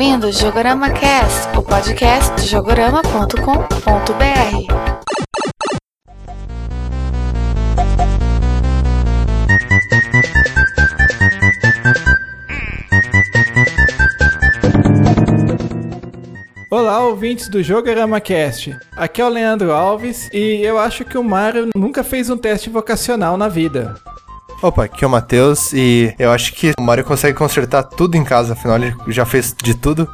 ouvindo o Jogorama Cast, o podcast de jogorama.com.br. Olá, ouvintes do Jogorama Cast. Aqui é o Leandro Alves e eu acho que o Mario nunca fez um teste vocacional na vida. Opa, aqui é o Matheus e eu acho que o Mario consegue consertar tudo em casa, afinal ele já fez de tudo.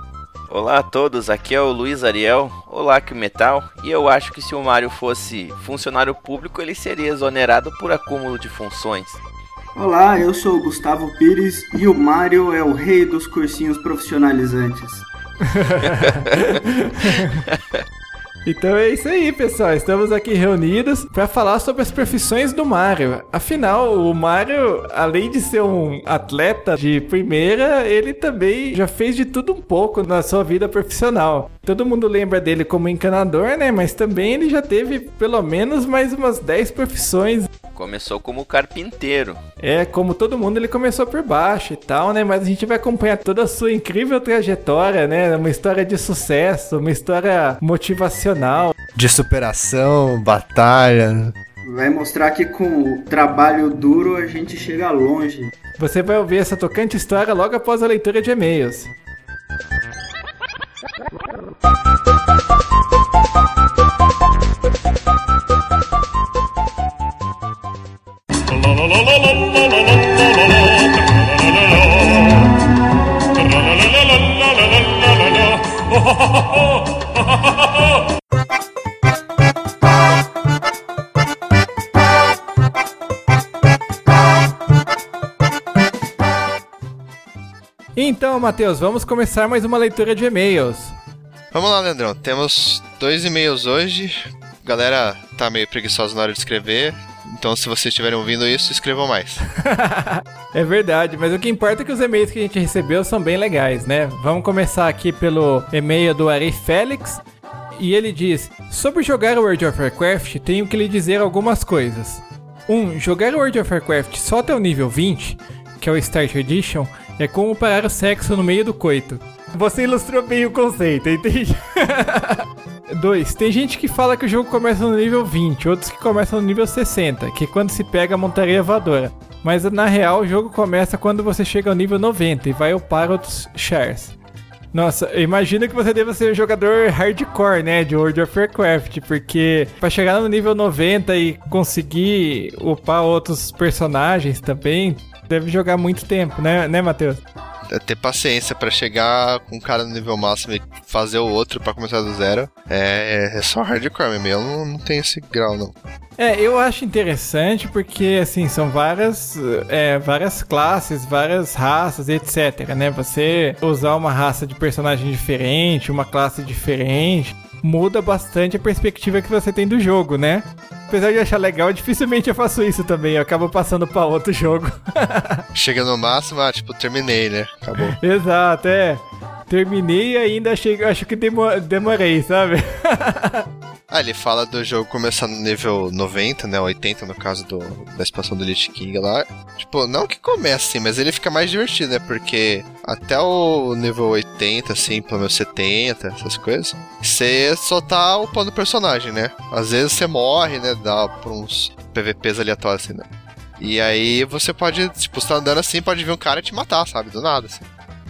Olá a todos, aqui é o Luiz Ariel, olá que metal, e eu acho que se o Mario fosse funcionário público, ele seria exonerado por acúmulo de funções. Olá, eu sou o Gustavo Pires e o Mario é o rei dos cursinhos profissionalizantes. Então é isso aí, pessoal. Estamos aqui reunidos para falar sobre as profissões do Mario. Afinal, o Mario, além de ser um atleta de primeira, ele também já fez de tudo um pouco na sua vida profissional. Todo mundo lembra dele como encanador, né? Mas também ele já teve pelo menos mais umas 10 profissões. Começou como carpinteiro. É, como todo mundo, ele começou por baixo e tal, né? Mas a gente vai acompanhar toda a sua incrível trajetória, né? Uma história de sucesso, uma história motivacional. De superação, batalha. Vai mostrar que com o trabalho duro a gente chega longe. Você vai ouvir essa tocante história logo após a leitura de e-mails. Então, Matheus, vamos começar mais uma leitura de e-mails. Vamos lá, Leandrão. Temos dois e-mails hoje. Galera tá meio preguiçosa na hora de escrever. Então, se vocês estiverem ouvindo isso, escrevam mais. é verdade, mas o que importa é que os e-mails que a gente recebeu são bem legais, né? Vamos começar aqui pelo e-mail do Ari Félix. E ele diz: Sobre jogar World of Warcraft, tenho que lhe dizer algumas coisas. 1. Um, jogar World of Warcraft só até o nível 20, que é o Start Edition, é como parar o sexo no meio do coito. Você ilustrou bem o conceito, entende? 2. Tem gente que fala que o jogo começa no nível 20, outros que começam no nível 60, que é quando se pega a montaria voadora. Mas na real o jogo começa quando você chega ao nível 90 e vai upar outros shares. Nossa, imagina que você deva ser um jogador hardcore, né, de World of Warcraft, porque para chegar no nível 90 e conseguir upar outros personagens também, deve jogar muito tempo, né, né, Matheus? É ter paciência para chegar com um cara no nível máximo e fazer o outro para começar do zero é, é só hardcore mesmo. Eu não, não tenho esse grau, não. É, eu acho interessante porque, assim, são várias, é, várias classes, várias raças, etc, né? Você usar uma raça de personagem diferente, uma classe diferente, muda bastante a perspectiva que você tem do jogo, né? Apesar de achar legal, dificilmente eu faço isso também. Eu acabo passando pra outro jogo. Chega no máximo, ah, tipo, terminei, né? Acabou. Exato, é. Terminei e ainda achei, acho que demorei, sabe? Ah, ele fala do jogo começar no nível 90, né? 80 no caso do, da expansão do Lich King lá. Tipo, não que comece assim, mas ele fica mais divertido, né? Porque até o nível 80, assim, pelo menos 70, essas coisas, você só tá upando o personagem, né? Às vezes você morre, né? Dá por uns PVPs aleatórios, assim, né? E aí você pode, tipo, você tá andando assim, pode vir um cara te matar, sabe? Do nada, assim.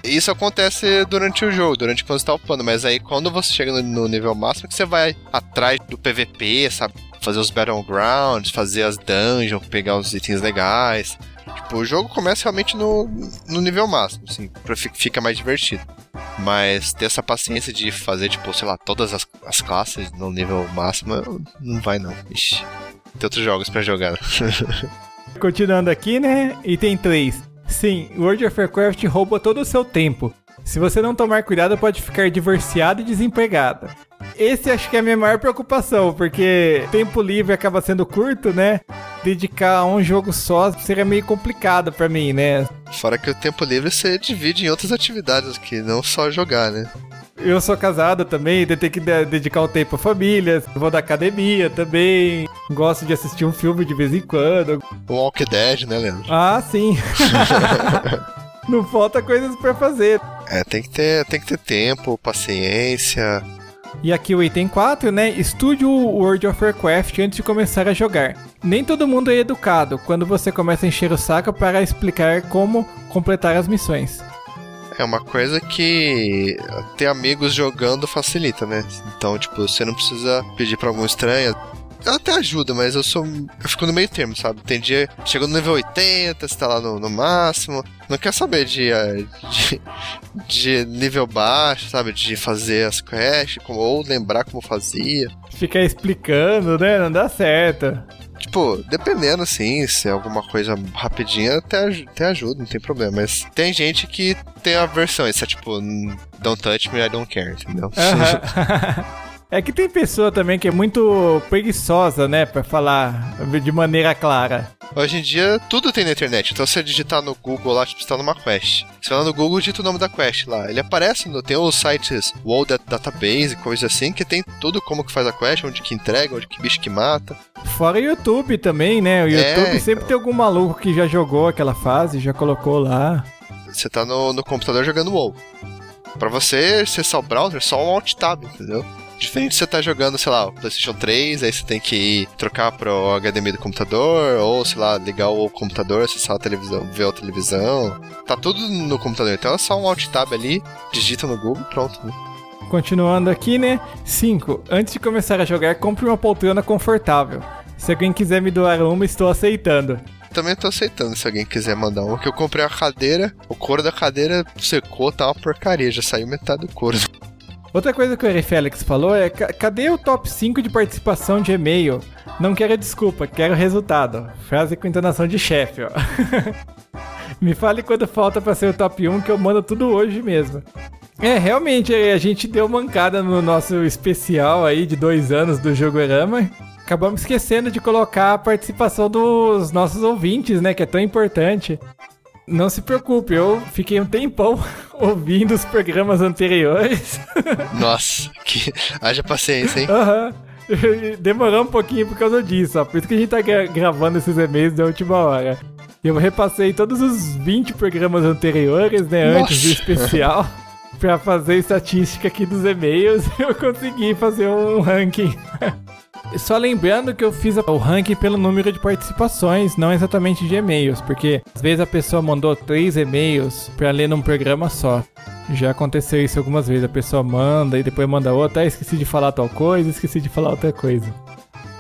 Isso acontece durante o jogo, durante quando você tá upando, mas aí quando você chega no, no nível máximo, que você vai atrás do PVP, sabe? Fazer os Battlegrounds, fazer as dungeons, pegar os itens legais. Tipo, o jogo começa realmente no, no nível máximo, assim, fica mais divertido. Mas ter essa paciência de fazer, tipo, sei lá, todas as, as classes no nível máximo, não vai não. Ixi, tem outros jogos para jogar. Continuando aqui, né? Item 3. Sim, World of Warcraft rouba todo o seu tempo. Se você não tomar cuidado, pode ficar divorciado e desempregado. Esse acho que é a minha maior preocupação, porque tempo livre acaba sendo curto, né? Dedicar a um jogo só seria meio complicado para mim, né? Fora que o tempo livre você divide em outras atividades que não só jogar, né? Eu sou casado também, tenho que dedicar um tempo à família, vou da academia também, gosto de assistir um filme de vez em quando. Walk Dead, né, Leandro? Ah, sim. Não falta coisas para fazer. É, tem que ter, tem que ter tempo, paciência. E aqui o item 4, né? Estude o World of Warcraft antes de começar a jogar. Nem todo mundo é educado quando você começa a encher o saco para explicar como completar as missões. É uma coisa que ter amigos jogando facilita, né? Então, tipo, você não precisa pedir pra algum estranho. Ela até ajuda, mas eu sou. Eu fico no meio termo, sabe? Tem dia. Chegou no nível 80, você tá lá no, no máximo. Não quer saber de, eh, de, de nível baixo, sabe? De fazer as quests, ou lembrar como fazia. Ficar explicando, né? Não dá certo. Tipo, dependendo, assim, se é alguma coisa rapidinha, até, até ajuda, não tem problema. Mas tem gente que tem a versão, isso é tipo, don't touch me, I don't care, entendeu? Aham. É que tem pessoa também que é muito preguiçosa, né? Pra falar de maneira clara. Hoje em dia, tudo tem na internet. Então, se você digitar no Google lá, tipo, você tá numa quest. Você vai lá no Google, digita o nome da quest lá. Ele aparece, no, tem os sites World Dat- Database, coisa assim, que tem tudo como que faz a quest, onde que entrega, onde que bicho que mata. Fora o YouTube também, né? O É, YouTube sempre então. tem algum maluco que já jogou aquela fase, já colocou lá. Você tá no, no computador jogando WoW. Pra você acessar o browser, só um Alt Tab, entendeu? Diferente de você tá jogando, sei lá, o PlayStation 3, aí você tem que ir trocar pro HDMI do computador, ou sei lá, ligar o computador, acessar a televisão, ver a televisão. Tá tudo no computador, então é só um Alt Tab ali, digita no Google, pronto. Né? Continuando aqui, né? 5. Antes de começar a jogar, compre uma poltrona confortável. Se alguém quiser me doar uma, estou aceitando. Também tô aceitando se alguém quiser mandar um, que eu comprei a cadeira, o couro da cadeira secou, tá uma porcaria, já saiu metade do couro. Outra coisa que o Eri Félix falou é: "Ca- cadê o top 5 de participação de e-mail? Não quero desculpa, quero resultado. Frase com entonação de chefe, ó. Me fale quando falta pra ser o top 1 que eu mando tudo hoje mesmo. É, realmente, a gente deu mancada no nosso especial aí de dois anos do Jogorama. Acabamos esquecendo de colocar a participação dos nossos ouvintes, né? Que é tão importante. Não se preocupe, eu fiquei um tempão ouvindo os programas anteriores. Nossa, que haja paciência, hein? Aham. Demorou um pouquinho por causa disso, ó. Por isso que a gente tá gra- gravando esses e-mails da última hora. Eu repassei todos os 20 programas anteriores, né, antes do Nossa. especial, pra fazer estatística aqui dos e-mails. Eu consegui fazer um ranking. Só lembrando que eu fiz o ranking pelo número de participações, não exatamente de e-mails, porque às vezes a pessoa mandou três e-mails pra ler num programa só. Já aconteceu isso algumas vezes, a pessoa manda e depois manda outra, ah, esqueci de falar tal coisa, esqueci de falar outra coisa.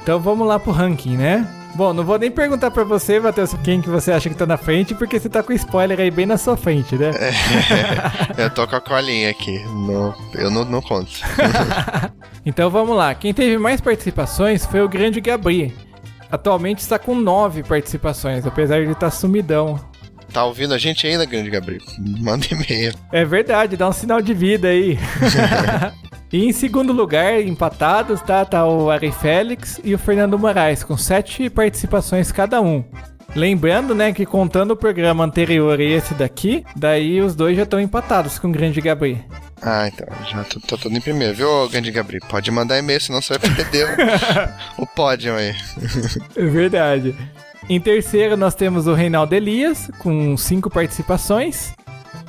Então vamos lá pro ranking, né? Bom, não vou nem perguntar pra você, Matheus, quem que você acha que tá na frente, porque você tá com spoiler aí bem na sua frente, né? eu tô com a colinha aqui. Não, eu não, não conto. Então vamos lá. Quem teve mais participações foi o grande Gabri. Atualmente está com nove participações, apesar de ele estar sumidão. Tá ouvindo a gente ainda, grande Gabriel? Manda e-mail. É verdade, dá um sinal de vida aí. e em segundo lugar, empatados, tá, tá o Ari Félix e o Fernando Moraes, com sete participações cada um. Lembrando, né, que contando o programa anterior e esse daqui, daí os dois já estão empatados com o grande Gabriel. Ah, então, já tô, tô todo em primeiro, viu, grande Gabriel? Pode mandar e-mail, senão você vai perder o, o pódio aí. É verdade. Em terceiro, nós temos o Reinaldo Elias, com cinco participações.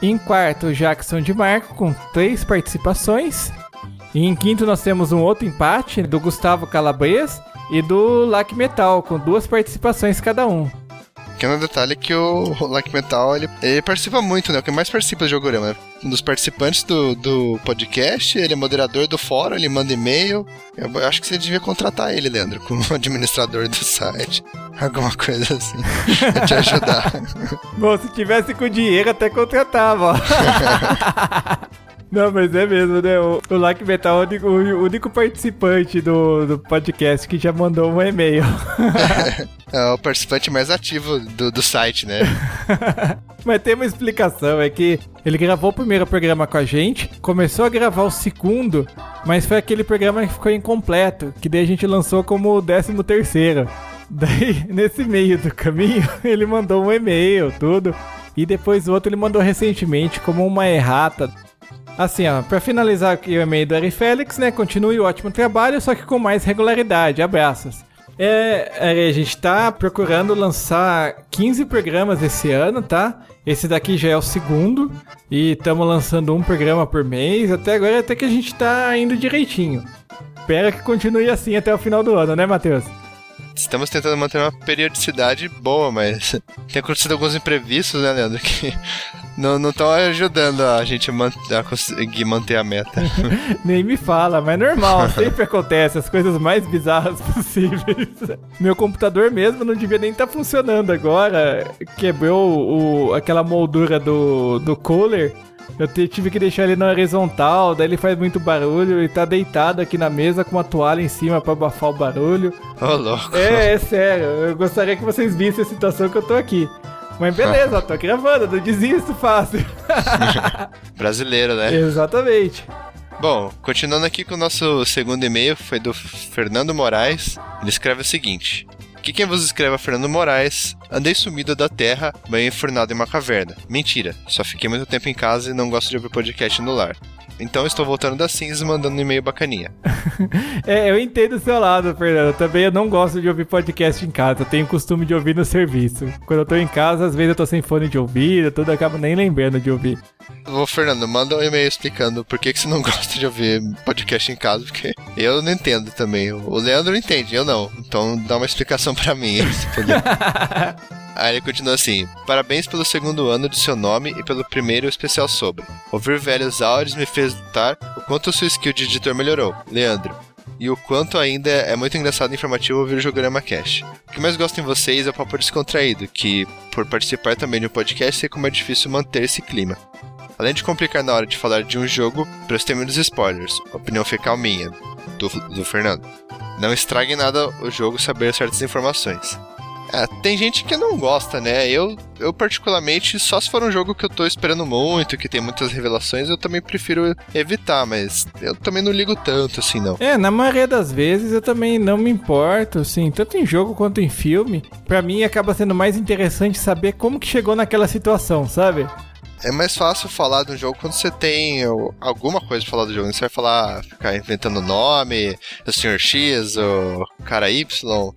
Em quarto, o Jackson de Marco, com três participações. E em quinto, nós temos um outro empate do Gustavo Calabres e do Lac Metal, com duas participações cada um. Pequeno detalhe é que o Like Metal, ele, ele participa muito, né? O que mais participa do Jogorama. Um dos participantes do, do podcast, ele é moderador do fórum, ele manda e-mail. Eu acho que você devia contratar ele, Leandro, como administrador do site. Alguma coisa assim, pra te ajudar. Bom, se tivesse com dinheiro, até contratava. Não, mas é mesmo, né? O, o Lac Metal é o único, o único participante do, do podcast que já mandou um e-mail. É o participante mais ativo do, do site, né? Mas tem uma explicação, é que ele gravou o primeiro programa com a gente, começou a gravar o segundo, mas foi aquele programa que ficou incompleto, que daí a gente lançou como o décimo terceiro. Daí, nesse meio do caminho, ele mandou um e-mail, tudo, e depois o outro ele mandou recentemente como uma errata. Assim, ó, pra finalizar aqui o e-mail do Ari Félix, né, continue o ótimo trabalho, só que com mais regularidade, abraços. É, a gente tá procurando lançar 15 programas esse ano, tá? Esse daqui já é o segundo e estamos lançando um programa por mês. Até agora até que a gente tá indo direitinho. Espero que continue assim até o final do ano, né, Matheus? Estamos tentando manter uma periodicidade boa, mas tem acontecido alguns imprevistos, né, Leandro? Que não estão ajudando a gente man a conseguir manter a meta. Nem me fala, mas é normal, sempre acontece as coisas mais bizarras possíveis. Meu computador mesmo não devia nem estar tá funcionando agora. Quebrou o, aquela moldura do, do cooler. Eu tive que deixar ele na horizontal, daí ele faz muito barulho e tá deitado aqui na mesa com uma toalha em cima para abafar o barulho. Ô, oh, louco. É, é sério. Eu gostaria que vocês vissem a situação que eu tô aqui. Mas beleza, tô gravando, não desisto fácil. Brasileiro, né? Exatamente. Bom, continuando aqui com o nosso segundo e-mail, foi do Fernando Moraes. Ele escreve o seguinte: que quem vos escreve é Fernando Moraes. Andei sumido da terra, bem enfurnado em uma caverna. Mentira, só fiquei muito tempo em casa e não gosto de ouvir podcast no lar. Então estou voltando das cinzas mandando um e-mail bacaninha. é, eu entendo o seu lado, Fernando. Também eu não gosto de ouvir podcast em casa. Eu tenho costume de ouvir no serviço. Quando eu tô em casa, às vezes eu tô sem fone de ouvido, tudo acaba nem lembrando de ouvir. Ô, Fernando, manda um e-mail explicando por que, que você não gosta de ouvir podcast em casa, porque eu não entendo também. O Leandro entende, eu não. Então dá uma explicação para mim, se puder. Aí ele continua assim: Parabéns pelo segundo ano de seu nome e pelo primeiro especial sobre. Ouvir velhos áudios me fez notar o quanto sua skill de editor melhorou. Leandro. E o quanto ainda é muito engraçado e informativo ouvir o Jogorama Cash. O que mais gosto em vocês é o papo descontraído, que, por participar também de um podcast, sei como é difícil manter esse clima. Além de complicar na hora de falar de um jogo, prestei menos spoilers. Opinião fecal minha, do, do Fernando. Não estrague nada o jogo saber certas informações. É, tem gente que não gosta, né? Eu, eu, particularmente, só se for um jogo que eu tô esperando muito, que tem muitas revelações, eu também prefiro evitar, mas eu também não ligo tanto assim, não. É, na maioria das vezes eu também não me importo, assim, tanto em jogo quanto em filme. Para mim acaba sendo mais interessante saber como que chegou naquela situação, sabe? É mais fácil falar de um jogo quando você tem alguma coisa pra falar do jogo. Você vai falar, ficar inventando nome, o Sr. X, o cara Y.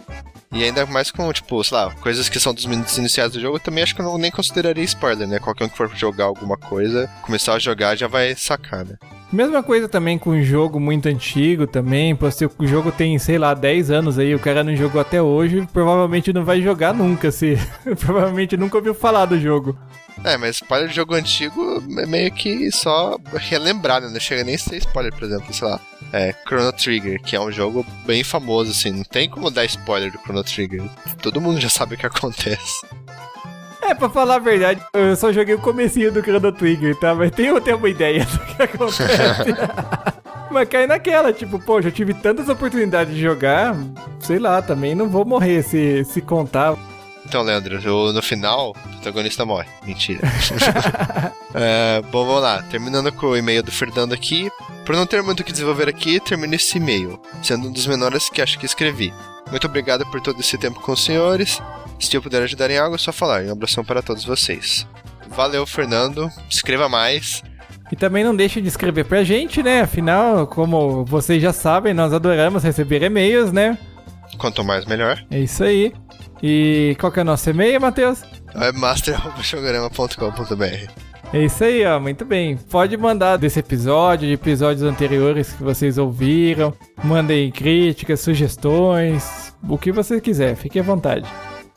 E ainda mais com, tipo, sei lá, coisas que são dos minutos iniciais do jogo, eu também acho que eu não, nem consideraria spoiler, né? Qualquer um que for jogar alguma coisa, começar a jogar já vai sacar, né? Mesma coisa também com um jogo muito antigo também, pô, se o jogo tem, sei lá, 10 anos aí, o cara não jogou até hoje, provavelmente não vai jogar nunca, se provavelmente nunca ouviu falar do jogo. É, mas spoiler de jogo antigo é meio que só relembrar, né? Não chega nem a ser spoiler, por exemplo, sei lá. É, Chrono Trigger, que é um jogo bem famoso, assim, não tem como dar spoiler do Chrono Trigger. Todo mundo já sabe o que acontece. É, pra falar a verdade, eu só joguei o comecinho do Chrono Trigger, tá? Mas tenho até uma ideia do que acontece. Mas cai naquela, tipo, pô, já tive tantas oportunidades de jogar, sei lá, também não vou morrer se, se contar. Então, Leandro, eu, no final, o protagonista morre. Mentira. é, bom, vamos lá. Terminando com o e-mail do Fernando aqui. Por não ter muito o que desenvolver aqui, termino esse e-mail, sendo um dos menores que acho que escrevi. Muito obrigado por todo esse tempo com os senhores. Se eu puder ajudar em algo, é só falar. Um abração para todos vocês. Valeu, Fernando. Escreva mais. E também não deixe de escrever pra gente, né? Afinal, como vocês já sabem, nós adoramos receber e-mails, né? Quanto mais, melhor. É isso aí. E qual que é o nosso e-mail, Matheus? É master.programa.com.br é isso aí, ó, muito bem. Pode mandar desse episódio, de episódios anteriores que vocês ouviram. Mandem críticas, sugestões, o que você quiser, fique à vontade.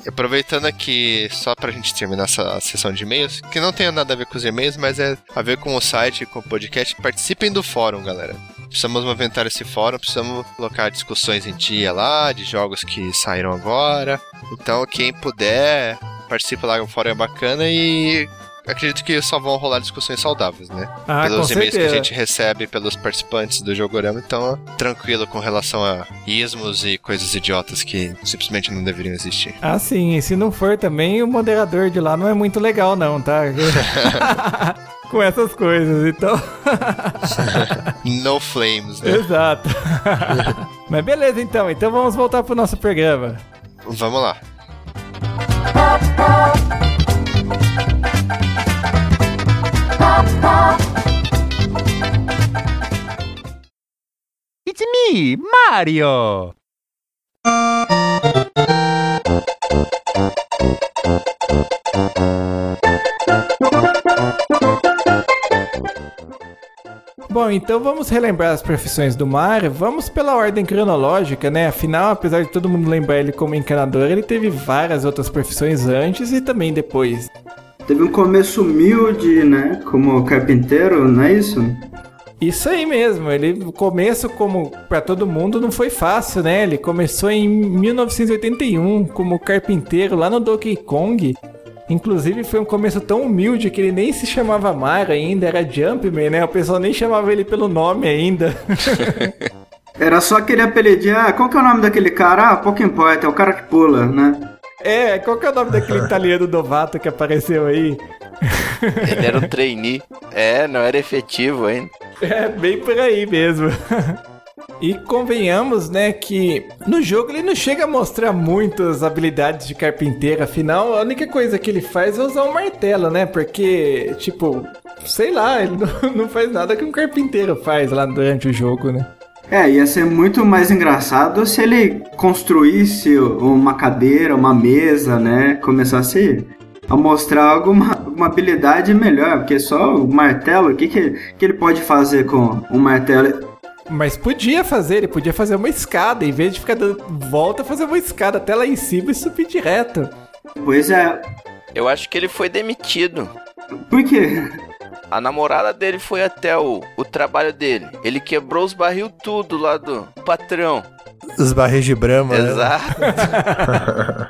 Aproveitando aqui, só pra gente terminar essa sessão de e-mails, que não tem nada a ver com os e-mails, mas é a ver com o site, com o podcast, participem do fórum, galera. Precisamos movimentar esse fórum, precisamos colocar discussões em dia lá, de jogos que saíram agora. Então, quem puder, participa lá, o fórum é bacana e acredito que só vão rolar discussões saudáveis, né? Ah, pelos e-mails que a gente recebe pelos participantes do Jogorama, então tranquilo com relação a ismos e coisas idiotas que simplesmente não deveriam existir. Ah, sim, e se não for também, o moderador de lá não é muito legal, não, tá? com essas coisas, então. no flames, né? Exato. Mas beleza, então. Então vamos voltar pro nosso programa. Vamos lá. It's me, Mario! Bom, então vamos relembrar as profissões do Mario. Vamos pela ordem cronológica, né? Afinal, apesar de todo mundo lembrar ele como encanador, ele teve várias outras profissões antes e também depois. Teve um começo humilde, né? Como carpinteiro, não é isso? Isso aí mesmo, ele o começo como para todo mundo não foi fácil, né? Ele começou em 1981 como carpinteiro lá no Donkey Kong. Inclusive foi um começo tão humilde que ele nem se chamava Mario ainda, era Jumpman, né? O pessoal nem chamava ele pelo nome ainda. Era só aquele apelidinho, ah, qual que é o nome daquele cara? Ah, pouco importa, é o cara que pula, né? É, qual que é o nome daquele italiano novato que apareceu aí? Ele era um trainee. É, não era efetivo ainda. É, bem por aí mesmo. E convenhamos, né, que no jogo ele não chega a mostrar muitas habilidades de carpinteiro, afinal, a única coisa que ele faz é usar um martelo, né? Porque, tipo, sei lá, ele não, não faz nada que um carpinteiro faz lá durante o jogo, né? É, ia ser muito mais engraçado se ele construísse uma cadeira, uma mesa, né? Começasse a mostrar alguma, alguma habilidade melhor, porque só o martelo, o que, que, que ele pode fazer com um martelo? Mas podia fazer, ele podia fazer uma escada, em vez de ficar dando volta, fazer uma escada até lá em cima e subir direto. Pois é. Eu acho que ele foi demitido. Por quê? A namorada dele foi até o, o trabalho dele. Ele quebrou os barril tudo lá do patrão. Os barris de brama. né? Exato.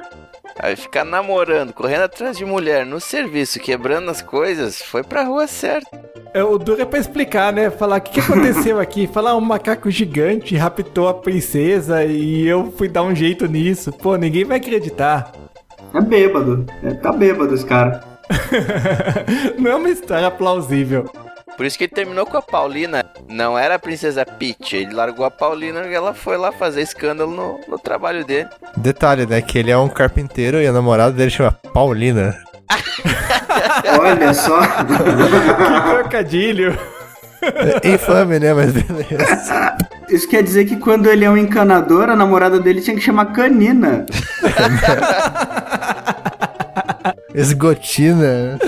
Aí ficar namorando, correndo atrás de mulher no serviço, quebrando as coisas, foi pra rua certa. É, o duro é pra explicar, né? Falar o que, que aconteceu aqui. Falar um macaco gigante raptou a princesa e eu fui dar um jeito nisso. Pô, ninguém vai acreditar. É bêbado. É, tá bêbado esse cara. Não é uma história plausível. Por isso que ele terminou com a Paulina. Não era a princesa Peach. Ele largou a Paulina e ela foi lá fazer escândalo no, no trabalho dele. Detalhe, né? Que ele é um carpinteiro e a namorada dele chama Paulina. Olha só. Que trocadilho. É infame, né? Mas beleza. Isso quer dizer que quando ele é um encanador, a namorada dele tinha que chamar Canina. Esgotina.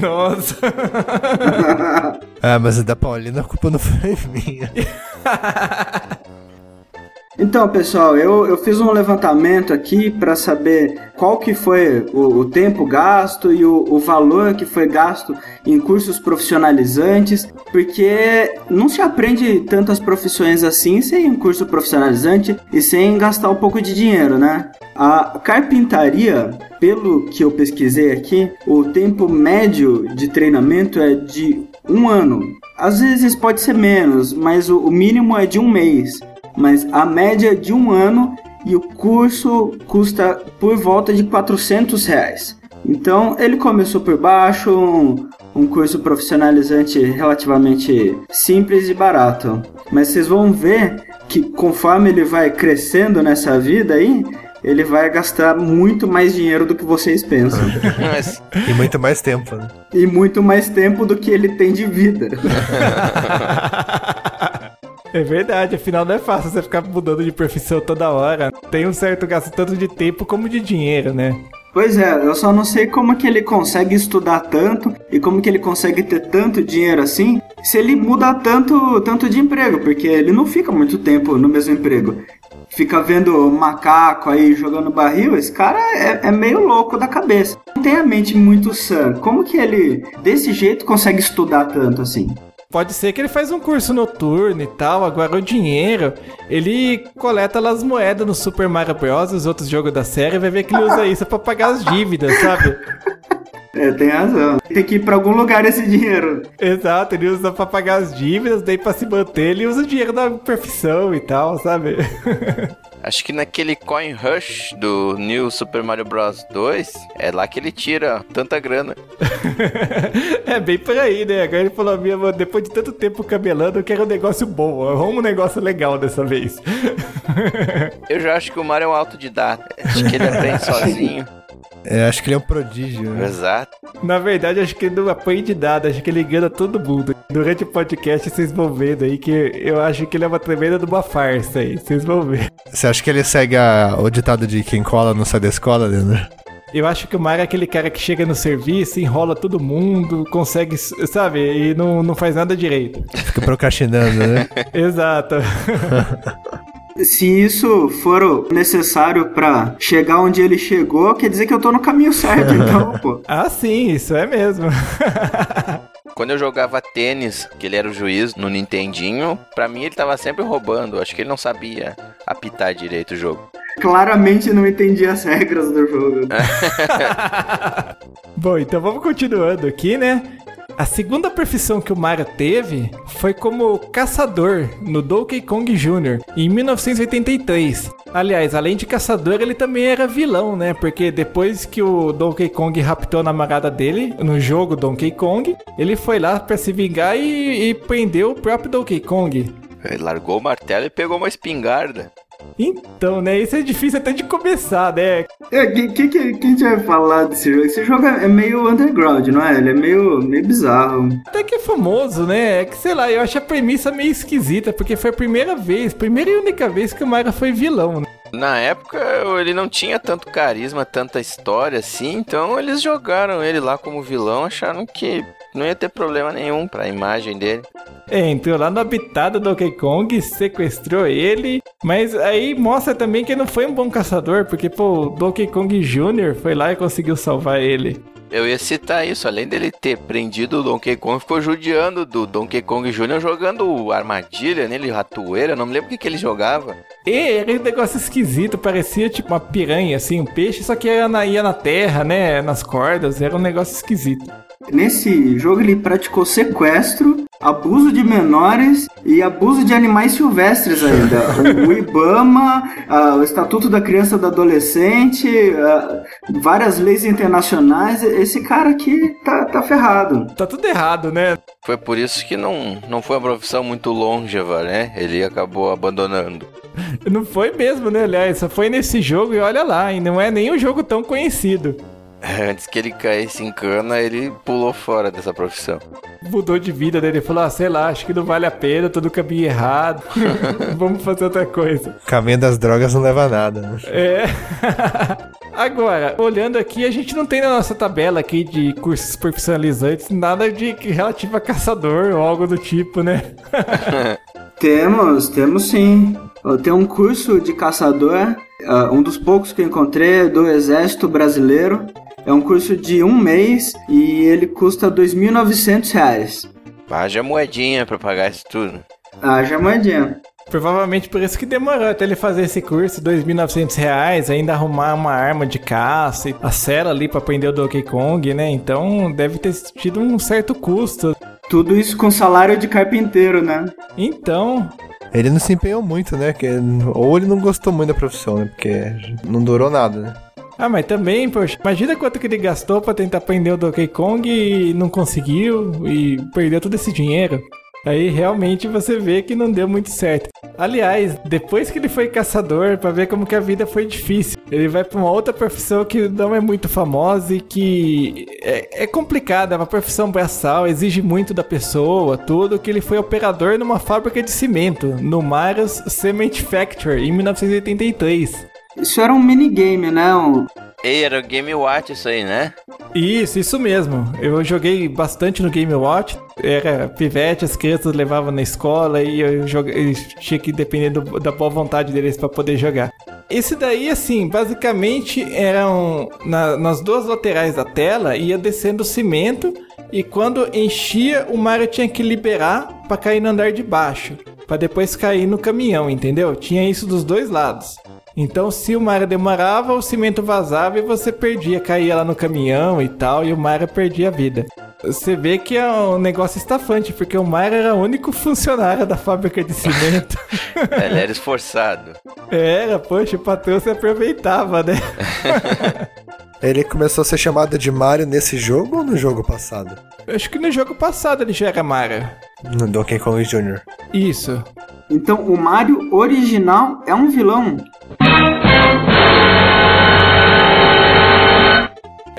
Nossa. Ah, mas da Paulina a culpa não foi minha. Então, pessoal, eu, eu fiz um levantamento aqui para saber qual que foi o, o tempo gasto e o, o valor que foi gasto em cursos profissionalizantes, porque não se aprende tantas profissões assim sem um curso profissionalizante e sem gastar um pouco de dinheiro, né? A carpintaria, pelo que eu pesquisei aqui, o tempo médio de treinamento é de um ano. Às vezes pode ser menos, mas o, o mínimo é de um mês mas a média é de um ano e o curso custa por volta de 400 reais. Então ele começou por baixo, um, um curso profissionalizante relativamente simples e barato. Mas vocês vão ver que conforme ele vai crescendo nessa vida aí, ele vai gastar muito mais dinheiro do que vocês pensam. Mas E muito mais tempo, né? e muito mais tempo do que ele tem de vida. É verdade, afinal não é fácil você ficar mudando de profissão toda hora. Tem um certo gasto tanto de tempo como de dinheiro, né? Pois é, eu só não sei como que ele consegue estudar tanto e como que ele consegue ter tanto dinheiro assim se ele muda tanto, tanto de emprego, porque ele não fica muito tempo no mesmo emprego. Fica vendo macaco aí jogando barril, esse cara é, é meio louco da cabeça. Não tem a mente muito sã. Como que ele, desse jeito, consegue estudar tanto assim? Pode ser que ele faz um curso noturno e tal, agora o dinheiro, ele coleta as moedas no Super Mario Bros. os outros jogos da série, vai ver que ele usa isso pra pagar as dívidas, sabe? É, tem razão. Tem que ir pra algum lugar esse dinheiro. Exato, ele usa pra pagar as dívidas, daí pra se manter, ele usa o dinheiro da profissão e tal, sabe? acho que naquele Coin Rush do New Super Mario Bros 2, é lá que ele tira tanta grana. é bem por aí, né? Agora ele falou, minha, mano, depois de tanto tempo camelando, eu quero um negócio bom, arruma um negócio legal dessa vez. Eu já acho que o Mario é um autodidata. Acho que ele aprende sozinho. É, acho que ele é um prodígio. né? Exato. Na verdade, acho que ele não aprende nada, acho que ele engana todo mundo. Durante o podcast, vocês vão vendo aí que eu acho que ele é uma tremenda de uma farsa aí, vocês vão ver. Você acha que ele segue a- o ditado de quem cola não sai da escola, Leandro? Eu acho que o Mario é aquele cara que chega no serviço, enrola todo mundo, consegue, sabe, e não, não faz nada direito. Fica procrastinando, né? Exato. Se isso for o necessário pra chegar onde ele chegou, quer dizer que eu tô no caminho certo, então, pô. ah, sim, isso é mesmo. Quando eu jogava tênis, que ele era o juiz no Nintendinho, pra mim ele tava sempre roubando. Acho que ele não sabia apitar direito o jogo. Claramente não entendi as regras do jogo. Bom, então vamos continuando aqui, né? A segunda profissão que o Mario teve foi como caçador no Donkey Kong Jr. em 1983. Aliás, além de caçador, ele também era vilão, né? Porque depois que o Donkey Kong raptou a namorada dele no jogo Donkey Kong, ele foi lá pra se vingar e, e prendeu o próprio Donkey Kong. Ele largou o martelo e pegou uma espingarda. Então, né? Isso é difícil até de começar, né? É, que, que, que, que a gente vai falar desse jogo? Esse jogo é meio underground, não é? Ele é meio, meio bizarro. Até que é famoso, né? É que, sei lá, eu acho a premissa meio esquisita, porque foi a primeira vez, primeira e única vez que o Mario foi vilão, né? Na época ele não tinha tanto carisma, tanta história assim, então eles jogaram ele lá como vilão, acharam que não ia ter problema nenhum pra imagem dele. É, entrou lá no habitat do Donkey Kong, sequestrou ele, mas aí mostra também que ele não foi um bom caçador, porque, pô, o Donkey Kong Jr. foi lá e conseguiu salvar ele. Eu ia citar isso, além dele ter prendido o Donkey Kong, ficou judiando do Donkey Kong Jr. jogando armadilha nele, ratoeira, não me lembro o que, que ele jogava. E era um negócio esquisito, parecia tipo uma piranha, assim, um peixe, só que ia na, ia na terra, né, nas cordas, era um negócio esquisito. Nesse jogo ele praticou sequestro, abuso de menores e abuso de animais silvestres ainda. o Ibama, ah, o Estatuto da Criança e do Adolescente, ah, várias leis internacionais. Esse cara aqui tá, tá ferrado. Tá tudo errado, né? Foi por isso que não, não foi uma profissão muito longeva, né? Ele acabou abandonando. Não foi mesmo, né? Aliás, só foi nesse jogo e olha lá, e não é nem um jogo tão conhecido. Antes que ele caísse em cana, ele pulou fora dessa profissão. Mudou de vida dele, falou: ah, sei lá, acho que não vale a pena, tô no caminho errado. Vamos fazer outra coisa. O caminho das drogas não leva a nada, né? É. Agora, olhando aqui, a gente não tem na nossa tabela aqui de cursos profissionalizantes nada de relativo a caçador ou algo do tipo, né? Temos, temos sim. Tem um curso de caçador, uh, um dos poucos que eu encontrei do Exército Brasileiro. É um curso de um mês e ele custa 2.900 reais. Haja moedinha pra pagar isso tudo. Haja moedinha. Provavelmente por isso que demorou até ele fazer esse curso, 2.900 reais, ainda arrumar uma arma de caça e a cela ali pra prender o Donkey Kong, né? Então deve ter tido um certo custo. Tudo isso com salário de carpinteiro, né? Então, Ele não se empenhou muito, né? Que- ou ele não gostou muito da profissão, né? Porque não durou nada, né? Ah, mas também, poxa, imagina quanto que ele gastou pra tentar prender o Donkey Kong e não conseguiu e perdeu todo esse dinheiro. Aí realmente você vê que não deu muito certo. Aliás, depois que ele foi caçador, pra ver como que a vida foi difícil, ele vai pra uma outra profissão que não é muito famosa e que é, é complicada, é uma profissão braçal, exige muito da pessoa, tudo, que ele foi operador numa fábrica de cimento, no Maras Cement Factory, em 1983. Isso era um minigame, né? Um- Ei, era o Game Watch isso aí, né? Isso, isso mesmo. Eu joguei bastante no Game Watch. Era pivete, as crianças levavam na escola e eu joguei, tinha que depender do- da boa vontade deles para poder jogar. Esse daí, assim, basicamente eram na- nas duas laterais da tela, ia descendo o cimento e quando enchia, o Mario tinha que liberar para cair no andar de baixo, para depois cair no caminhão, entendeu? Tinha isso dos dois lados. Então, se o Mario demorava, o cimento vazava e você perdia, caía lá no caminhão e tal, e o Mario perdia a vida. Você vê que é um negócio estafante, porque o Mario era o único funcionário da fábrica de cimento. Ele era esforçado. era, poxa, o patrão se aproveitava, né? Ele começou a ser chamado de Mario nesse jogo ou no jogo passado? Acho que no jogo passado ele já era Mario. No Donkey Kong Jr. Isso. Então o Mario original é um vilão.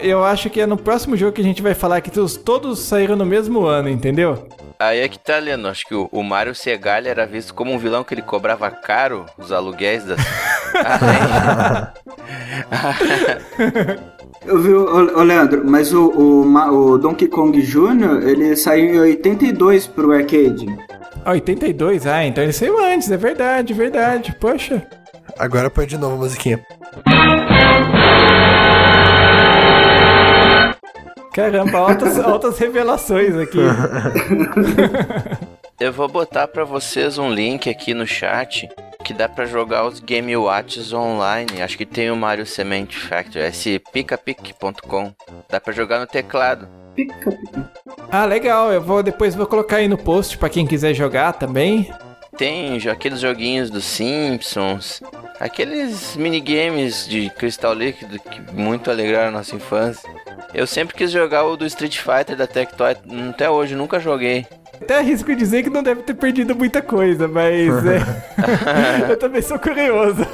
Eu acho que é no próximo jogo que a gente vai falar que os, todos saíram no mesmo ano, entendeu? Aí é que tá, Leandro. Acho que o, o Mario Segali era visto como um vilão que ele cobrava caro os aluguéis das. Eu vi, ô, ô, Leandro, mas o, o, o Donkey Kong Jr., ele saiu em 82 pro arcade. Ah, 82? Ah, então ele saiu antes, é verdade, verdade. Poxa. Agora põe de novo a musiquinha. Caramba, altas, altas revelações aqui. Eu vou botar pra vocês um link aqui no chat que dá pra jogar os Game Watches online. Acho que tem o Mario Cement Factory, esse picapic.com. Dá pra jogar no teclado. Pica, pica. Ah, legal. Eu vou depois vou colocar aí no post pra quem quiser jogar também. Tem aqueles joguinhos dos Simpsons, aqueles minigames de cristal líquido que muito alegraram a nossa infância. Eu sempre quis jogar o do Street Fighter da Tectoy, até hoje nunca joguei. Até arrisco dizer que não deve ter perdido muita coisa, mas é, eu também sou curioso.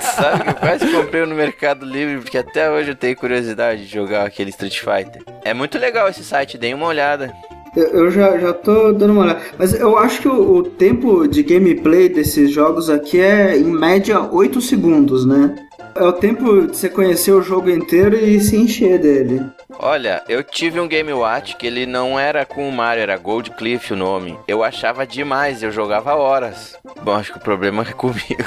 Sabe que eu quase comprei no Mercado Livre, porque até hoje eu tenho curiosidade de jogar aquele Street Fighter. É muito legal esse site, deem uma olhada. Eu, eu já, já tô dando uma olhada. Mas eu acho que o, o tempo de gameplay desses jogos aqui é, em média, 8 segundos, né? É o tempo de você conhecer o jogo inteiro e se encher dele. Olha, eu tive um Game Watch que ele não era com o Mario, era Gold Cliff o nome. Eu achava demais, eu jogava horas. Bom, acho que o problema é comigo.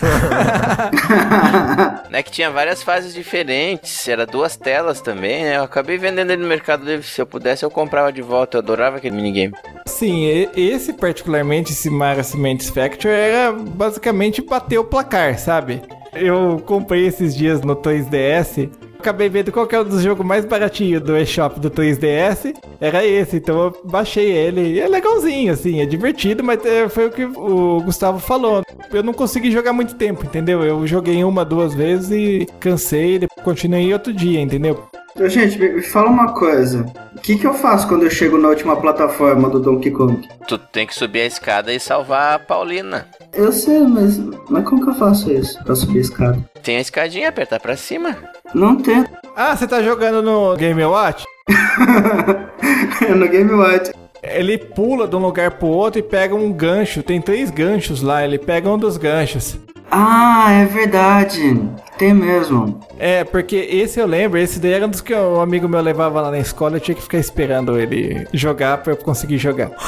né, que tinha várias fases diferentes, era duas telas também, né? Eu acabei vendendo ele no Mercado Livre, se eu pudesse eu comprava de volta, eu adorava aquele minigame. Sim, esse particularmente, esse Mario Cement Factory, era basicamente bater o placar, sabe? Eu comprei esses dias no 3DS. Acabei vendo qual que é um dos jogos mais baratinhos do eShop do 3DS. Era esse, então eu baixei ele. E é legalzinho, assim, é divertido, mas é, foi o que o Gustavo falou. Eu não consegui jogar muito tempo, entendeu? Eu joguei uma, duas vezes e cansei, depois continuei outro dia, entendeu? Ô, Gente, me, fala uma coisa. O que, que eu faço quando eu chego na última plataforma do Donkey Kong? Tu tem que subir a escada e salvar a Paulina. Eu sei, mas, mas como que eu faço isso pra subir a escada? Tem a escadinha, apertar pra cima. Não tem. Ah, você tá jogando no Game Watch? No Game Watch. Ele pula de um lugar pro outro e pega um gancho. Tem três ganchos lá, ele pega um dos ganchos. Ah, é verdade. Tem mesmo. É, porque esse eu lembro, esse daí era um dos que um amigo meu levava lá na escola, eu tinha que ficar esperando ele jogar pra eu conseguir jogar.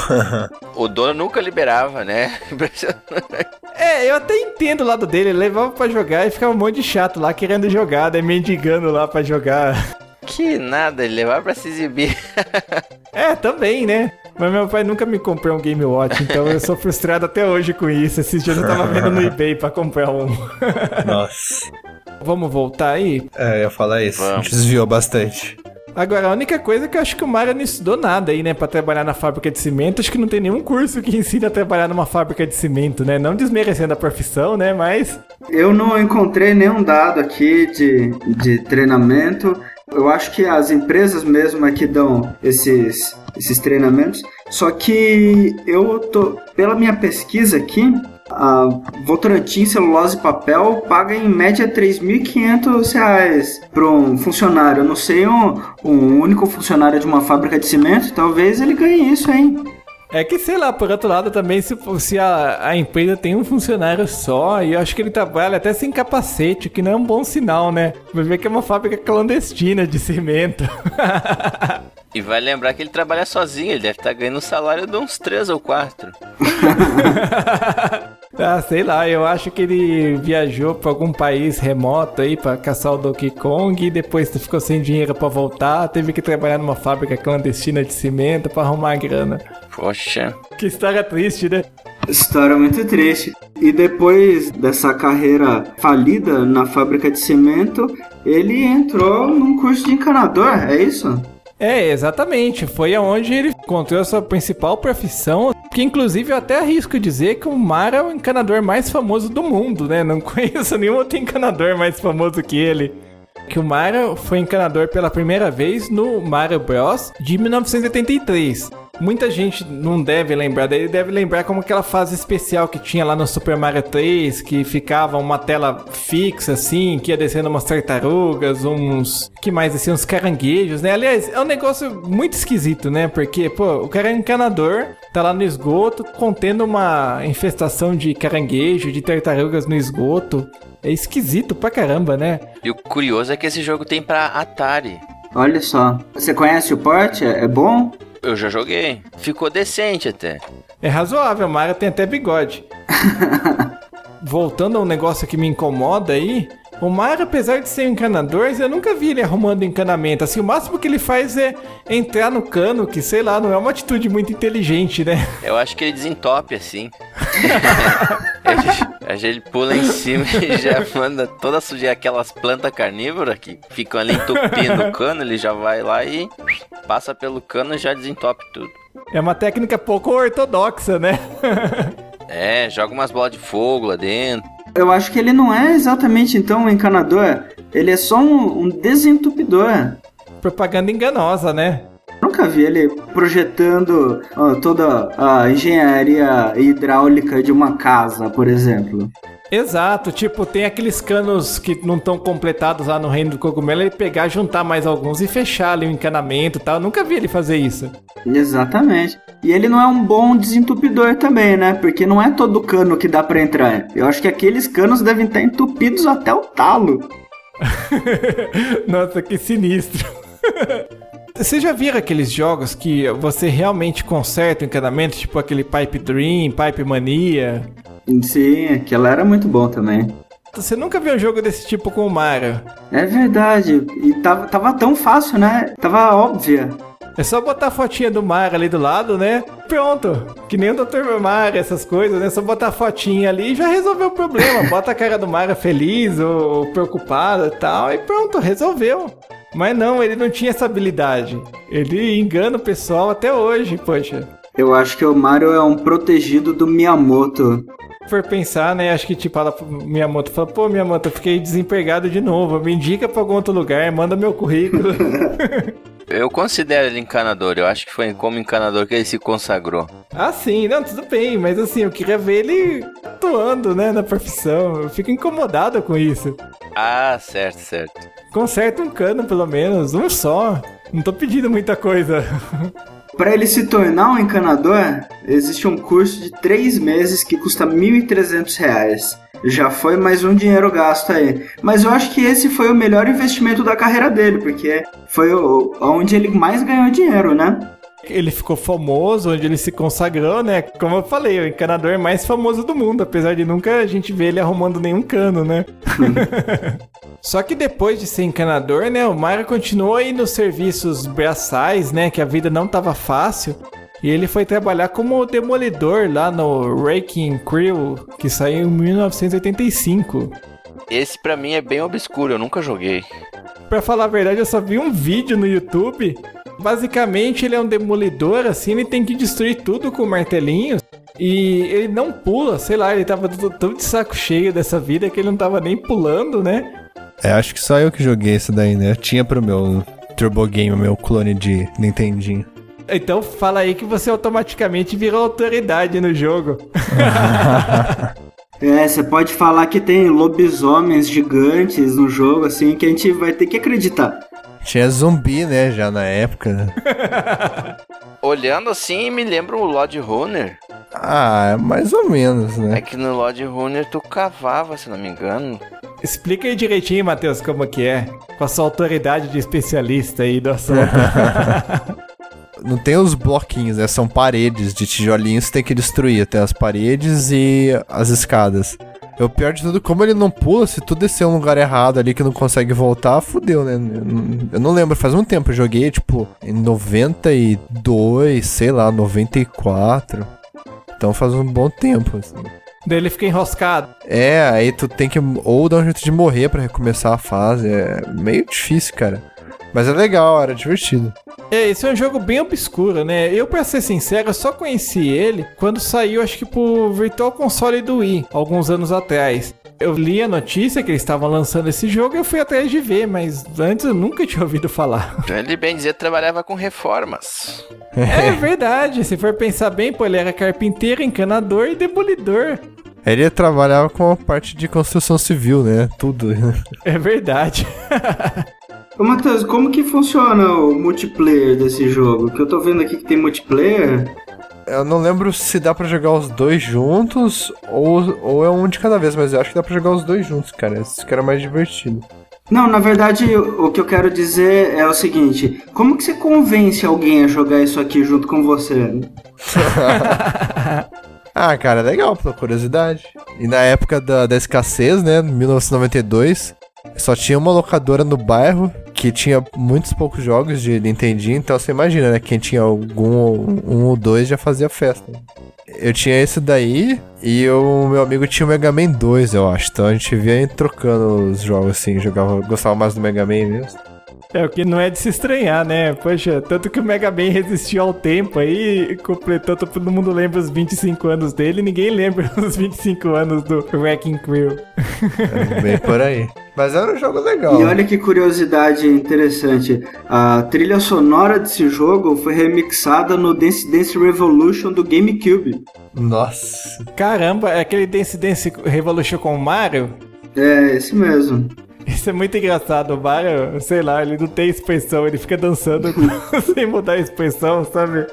O dono nunca liberava, né? Impressionante. É, eu até entendo o lado dele, ele levava pra jogar e ficava um monte de chato lá querendo jogar, daí mendigando lá pra jogar. Que nada, ele levava pra se exibir. É, também, né? Mas meu pai nunca me comprou um Game Watch, então eu sou frustrado até hoje com isso. Esses dias eu tava vendo no eBay pra comprar um. Nossa. Vamos voltar aí? É, eu ia falar isso. A Vamos. gente desviou bastante. Agora, a única coisa é que eu acho que o Mario não estudou nada aí, né? Pra trabalhar na fábrica de cimento. Acho que não tem nenhum curso que ensina a trabalhar numa fábrica de cimento, né? Não desmerecendo a profissão, né? Mas. Eu não encontrei nenhum dado aqui de, de treinamento. Eu acho que as empresas mesmo é que dão esses, esses treinamentos. Só que eu tô. Pela minha pesquisa aqui, a Votorantim Celulose e Papel paga em média 3.500 reais para um funcionário. Eu não sei um, um único funcionário de uma fábrica de cimento, talvez ele ganhe isso, hein? É que, sei lá, por outro lado também, se, se a, a empresa tem um funcionário só, e eu acho que ele trabalha até sem capacete, que não é um bom sinal, né? Vai ver que é uma fábrica clandestina de cimento. E vai lembrar que ele trabalha sozinho, ele deve estar ganhando um salário de uns 3 ou 4. ah, sei lá, eu acho que ele viajou pra algum país remoto aí pra caçar o Donkey Kong e depois ficou sem dinheiro pra voltar, teve que trabalhar numa fábrica clandestina de cimento pra arrumar grana. Poxa. Que história triste, né? História muito triste. E depois dessa carreira falida na fábrica de cimento, ele entrou num curso de encanador, é isso? É, exatamente. Foi aonde ele encontrou a sua principal profissão. Que inclusive eu até arrisco dizer que o Mara é o encanador mais famoso do mundo, né? Não conheço nenhum outro encanador mais famoso que ele. Que o Mara foi encanador pela primeira vez no Mario Bros. de 1983. Muita gente não deve lembrar dele, deve lembrar como aquela fase especial que tinha lá no Super Mario 3, que ficava uma tela fixa assim, que ia descendo umas tartarugas, uns. que mais assim, uns caranguejos, né? Aliás, é um negócio muito esquisito, né? Porque, pô, o cara é um encanador, tá lá no esgoto, contendo uma infestação de caranguejo, de tartarugas no esgoto. É esquisito pra caramba, né? E o curioso é que esse jogo tem pra Atari. Olha só. Você conhece o port? É é bom? Eu já joguei. Ficou decente até. É razoável, o Mario tem até bigode. Voltando a um negócio que me incomoda aí, o Mario, apesar de ser um encanador, eu nunca vi ele arrumando encanamento. Assim, o máximo que ele faz é entrar no cano, que sei lá, não é uma atitude muito inteligente, né? Eu acho que ele desentope assim. Acho que ele pula em cima e já manda toda sujeira, aquelas plantas carnívoras que ficam ali entupindo o cano, ele já vai lá e passa pelo cano e já desentope tudo. É uma técnica pouco ortodoxa, né? É, joga umas bolas de fogo lá dentro. Eu acho que ele não é exatamente então um encanador. Ele é só um, um desentupidor. Propaganda enganosa, né? Nunca vi ele projetando ó, toda a engenharia hidráulica de uma casa, por exemplo. Exato, tipo, tem aqueles canos que não estão completados lá no reino do cogumelo, ele pegar, juntar mais alguns e fechar ali o encanamento e tal. Eu nunca vi ele fazer isso. Exatamente. E ele não é um bom desentupidor também, né? Porque não é todo cano que dá pra entrar. Eu acho que aqueles canos devem estar entupidos até o talo. Nossa, que sinistro. Você já viram aqueles jogos que você realmente conserta o encanamento, tipo aquele Pipe Dream, Pipe Mania? Sim, aquela era muito bom também. Você nunca viu um jogo desse tipo com o Mario? É verdade. E tava, tava tão fácil, né? Tava óbvia. É só botar a fotinha do Mario ali do lado, né? Pronto. Que nem o Dr. Mario, essas coisas, né? Só botar a fotinha ali e já resolveu o problema. Bota a cara do Mario feliz ou preocupado e tal, e pronto, resolveu. Mas não, ele não tinha essa habilidade. Ele engana o pessoal até hoje, poxa. Eu acho que o Mario é um protegido do Miyamoto. For pensar, né? Acho que tipo, pro Miyamoto, fala, pô, Miyamoto, eu fiquei desempregado de novo. Me indica pra algum outro lugar, manda meu currículo. Eu considero ele encanador, eu acho que foi como encanador que ele se consagrou. ah, sim, não, tudo bem, mas assim, eu queria ver ele atuando, né, na profissão. Eu fico incomodado com isso. Ah, certo, certo. Conserta um cano, pelo menos, um só. Não tô pedindo muita coisa. Para ele se tornar um encanador, existe um curso de três meses que custa 1.300 reais. Já foi mais um dinheiro gasto aí. Mas eu acho que esse foi o melhor investimento da carreira dele, porque foi onde ele mais ganhou dinheiro, né? Ele ficou famoso, onde ele se consagrou, né? Como eu falei, o encanador mais famoso do mundo, apesar de nunca a gente ver ele arrumando nenhum cano, né? Só que depois de ser encanador, né, o Mario continuou aí nos serviços braçais, né, que a vida não tava fácil. E ele foi trabalhar como demolidor lá no Wrecking Crew, que saiu em 1985. Esse pra mim é bem obscuro, eu nunca joguei. Pra falar a verdade, eu só vi um vídeo no YouTube. Basicamente, ele é um demolidor, assim, ele tem que destruir tudo com martelinhos. E ele não pula, sei lá, ele tava tudo- tão de saco cheio dessa vida que ele não tava nem pulando, né? É, acho que só eu que joguei esse daí, né? Eu tinha pro meu Turbo Game, o meu clone de Nintendinho. Então fala aí que você automaticamente virou autoridade no jogo. É, você pode falar que tem lobisomens gigantes no jogo, assim, que a gente vai ter que acreditar. Tinha zumbi, né, já na época. né? Olhando assim, me lembra o Lord Runner. Ah, mais ou menos, É né? que no Lord Runner tu cavava, se não me engano. Explica aí direitinho, Matheus, como que é. Com a sua autoridade de especialista aí do assunto. Não tem os bloquinhos, né? São paredes de tijolinhos que tem que destruir. Tem as paredes e as escadas. E o pior de tudo, como ele não pula, se tu descer um lugar errado ali que não consegue voltar, fudeu, né? Eu não- lembro, faz um tempo eu joguei, tipo, em 92, sei lá, 94. Então faz um bom tempo, assim. Daí ele fica enroscado. É, aí tu tem que ou dar um jeito de morrer pra recomeçar a fase. É meio difícil, cara. Mas é legal, era divertido. É, esse é um jogo bem obscuro, né? Eu, pra ser sincero, eu só conheci ele quando saiu, acho que pro Virtual Console do Wii, alguns anos atrás. Eu li a notícia que eles estavam lançando esse jogo e eu fui atrás de ver, mas antes eu nunca tinha ouvido falar. Ele bem dizer trabalhava com reformas. É verdade, se for pensar bem, pô, ele era carpinteiro, encanador e demolidor. Ele trabalhava com a parte de construção civil, né? Tudo. É verdade. Ô, Matheus, como que funciona o multiplayer desse jogo? Que eu tô vendo aqui que tem multiplayer. Eu não lembro se dá pra jogar os dois juntos ou, ou é um de cada vez, mas eu acho que dá pra jogar os dois juntos, cara. Isso que era mais divertido. Não, na verdade, o que eu quero dizer é o seguinte: como que você convence alguém a jogar isso aqui junto com você? Ah, cara, legal, pela curiosidade. E na época da, da escassez, né, 1992, só tinha uma locadora no bairro que tinha muitos poucos jogos de Nintendinho, então você imagina, né, quem tinha algum, um ou dois já fazia festa. Eu tinha esse daí e o meu amigo tinha o Mega Man 2, eu acho. Então a gente via trocando os jogos assim, jogava, gostava mais do Mega Man mesmo. É o que não é de se estranhar, né? Poxa, tanto que o Mega Man resistiu ao tempo aí, completou, todo mundo lembra os 25 anos dele, ninguém lembra os 25 anos do Wrecking Crew. É bem por aí. Mas era um jogo legal. E olha que curiosidade interessante: a trilha sonora desse jogo foi remixada no Dance Dance Revolution do GameCube. Nossa. Caramba, é aquele Dance Dance Revolution com o Mario? É, esse mesmo. Isso é muito engraçado. O Mario, sei lá, ele não tem expressão, ele fica dançando sem mudar a expressão, sabe?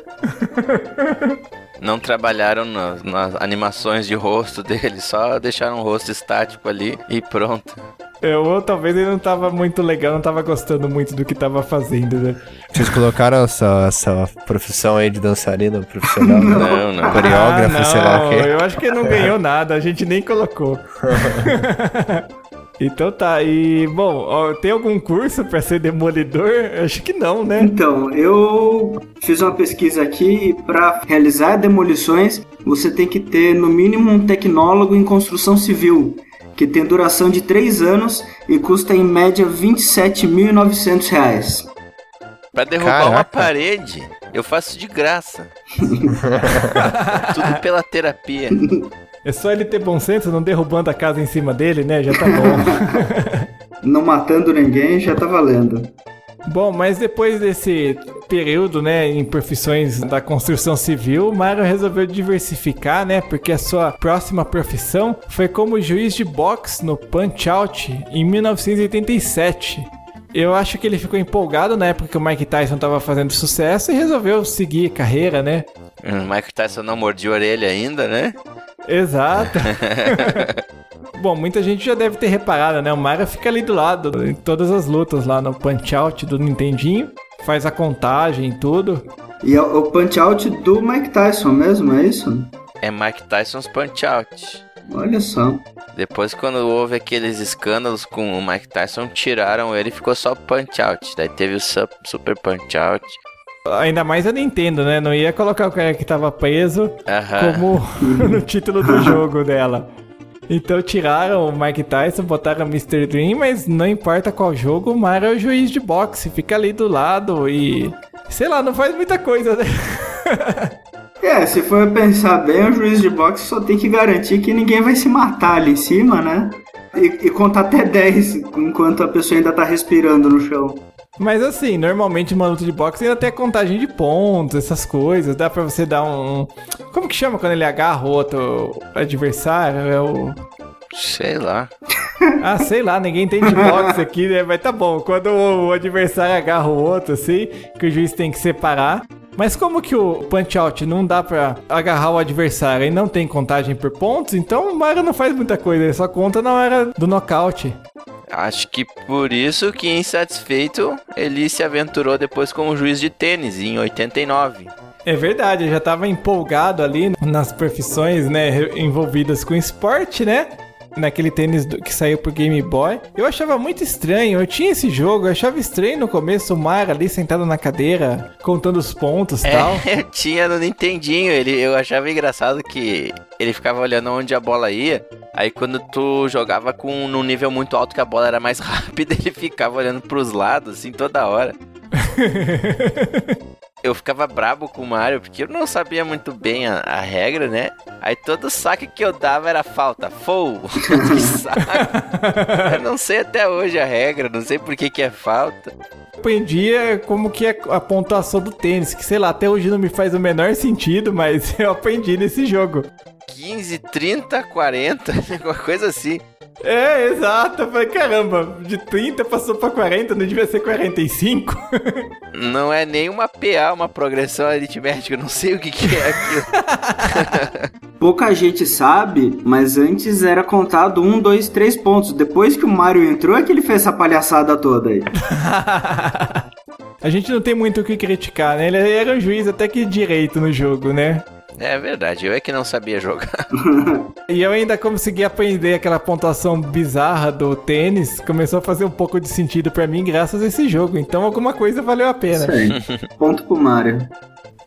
Não trabalharam nas, nas animações de rosto dele, só deixaram o rosto estático ali e pronto. É, ou talvez ele não tava muito legal, não tava gostando muito do que tava fazendo, né? Vocês colocaram essa, essa profissão aí de dançarina profissional? né? Não, não. Coreógrafo, Ah, sei lá o quê. Eu acho que ele não ganhou nada, a gente nem colocou. Então tá, e bom, ó, tem algum curso pra ser demolidor? Acho que não, né? Então, eu fiz uma pesquisa aqui e para realizar demolições você tem que ter no mínimo um tecnólogo em construção civil, que tem duração de 3 anos e custa em média 27.900 reais. Pra derrubar Caraca. uma parede, eu faço de graça. Tudo pela terapia. É só ele ter bom senso, não derrubando a casa em cima dele, né? Já tá bom. Não matando ninguém já tá valendo. Bom, mas depois desse período, né, em profissões da construção civil, o Mario resolveu diversificar, né, porque a sua próxima profissão foi como juiz de boxe no Punch-Out em 1987. Eu acho que ele ficou empolgado na época que o Mike Tyson tava fazendo sucesso e resolveu seguir carreira, né? O Mike Tyson não mordia a orelha ainda, né? Exato. Bom, muita gente já deve ter reparado, né? O Mario fica ali do lado em todas as lutas lá no Punch-Out do Nintendinho. Faz a contagem e tudo. E é o punch-out do Mike Tyson mesmo, é isso? É Mike Tyson's Punch Out. Olha só. Depois, quando houve aqueles escândalos com o Mike Tyson, tiraram ele e ficou só Punch Out. Daí teve o Sup- Super Punch Out. Ainda mais a Nintendo, né? Não ia colocar o cara que tava preso Aham. como no título do jogo dela. Então tiraram o Mike Tyson, botaram o Mr. Dream, mas não importa qual jogo, o Mario é o juiz de boxe, fica ali do lado e. Sei lá, não faz muita coisa, né? É, se for pensar bem, o juiz de boxe só tem que garantir que ninguém vai se matar ali em cima, né? E, e contar até 10 enquanto a pessoa ainda tá respirando no chão. Mas assim, normalmente uma luta de boxe ainda tem a contagem de pontos, essas coisas. Dá pra você dar um. Como que chama quando ele agarra o outro adversário? É o. Sei lá. Ah, sei lá, ninguém entende boxe aqui, né? Mas tá bom. Quando o adversário agarra o outro, assim, que o juiz tem que separar. Mas como que o punch out não dá pra agarrar o adversário e não tem contagem por pontos, então o Mario não faz muita coisa, ele só conta na hora do nocaute. Acho que por isso que, insatisfeito, ele se aventurou depois como juiz de tênis, em 89. É verdade, eu já tava empolgado ali nas profissões, né, envolvidas com esporte, né? Naquele tênis do- que saiu pro Game Boy. Eu achava muito estranho, eu tinha esse jogo, eu achava estranho no começo o Mario ali sentado na cadeira, contando os pontos e tal. É, eu tinha no Nintendinho, ele, eu achava engraçado que ele ficava olhando onde a bola ia. Aí quando tu jogava com num nível muito alto que a bola era mais rápida, ele ficava olhando pros lados, assim, toda hora. eu ficava brabo com o Mario, porque eu não sabia muito bem a, a regra, né? Aí todo saque que eu dava era falta. Fou! que saco! Eu não sei até hoje a regra, não sei por que, que é falta. Aprendia como que é a pontuação do tênis, que sei lá, até hoje não me faz o menor sentido, mas eu aprendi nesse jogo. 15, 30, 40, uma coisa assim. É, exato. Eu falei, caramba, de 30 passou pra 40, não devia ser 45? Não é nem uma PA, uma progressão aritmética, eu não sei o que, que é aquilo. Pouca gente sabe, mas antes era contado um, dois, três pontos. Depois que o Mario entrou é que ele fez essa palhaçada toda aí. A gente não tem muito o que criticar, né? Ele era um juiz até que direito no jogo, né? É verdade, eu é que não sabia jogar. E eu ainda consegui aprender aquela pontuação bizarra do tênis. Começou a fazer um pouco de sentido pra mim graças a esse jogo. Então alguma coisa valeu a pena. Isso aí. Ponto pro Mario.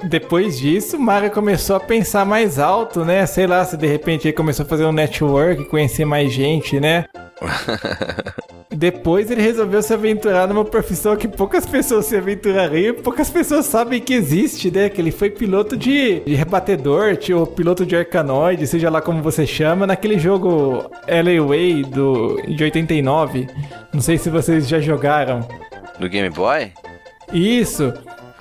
Depois disso, o Mario começou a pensar mais alto, né? Sei lá, se de repente ele começou a fazer um network, conhecer mais gente, né? Depois ele resolveu se aventurar numa profissão que poucas pessoas se aventurariam, poucas pessoas sabem que existe, né? Que ele foi piloto de, de rebatedor, ou piloto de arcanoide, seja lá como você chama, naquele jogo LA Way do, de 89. Não sei se vocês já jogaram. Do Game Boy? Isso.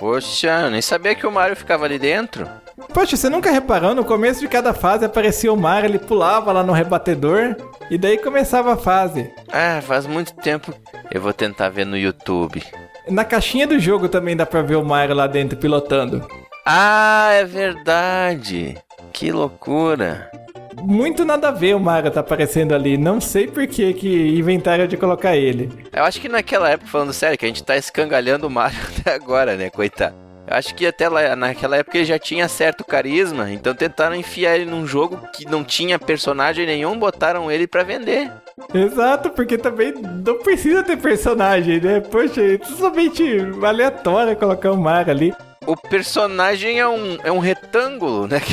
Poxa, nem sabia que o Mario ficava ali dentro. Poxa, você nunca reparou? No começo de cada fase aparecia o Mario, ele pulava lá no rebatedor e daí começava a fase. Ah, faz muito tempo. Eu vou tentar ver no YouTube. Na caixinha do jogo também dá pra ver o Mario lá dentro pilotando. Ah, é verdade. Que loucura. Muito nada a ver o Mario tá aparecendo ali. Não sei por que que inventaram de colocar ele. Eu acho que naquela época, falando sério, que a gente tá escangalhando o Mario até agora, né, coitado. Eu acho que até lá, naquela época ele já tinha certo carisma, então tentaram enfiar ele num jogo que não tinha personagem nenhum, botaram ele pra vender. Exato, porque também não precisa ter personagem, né? Poxa, é totalmente aleatório colocar o Mario ali. O personagem é um, é um retângulo, né?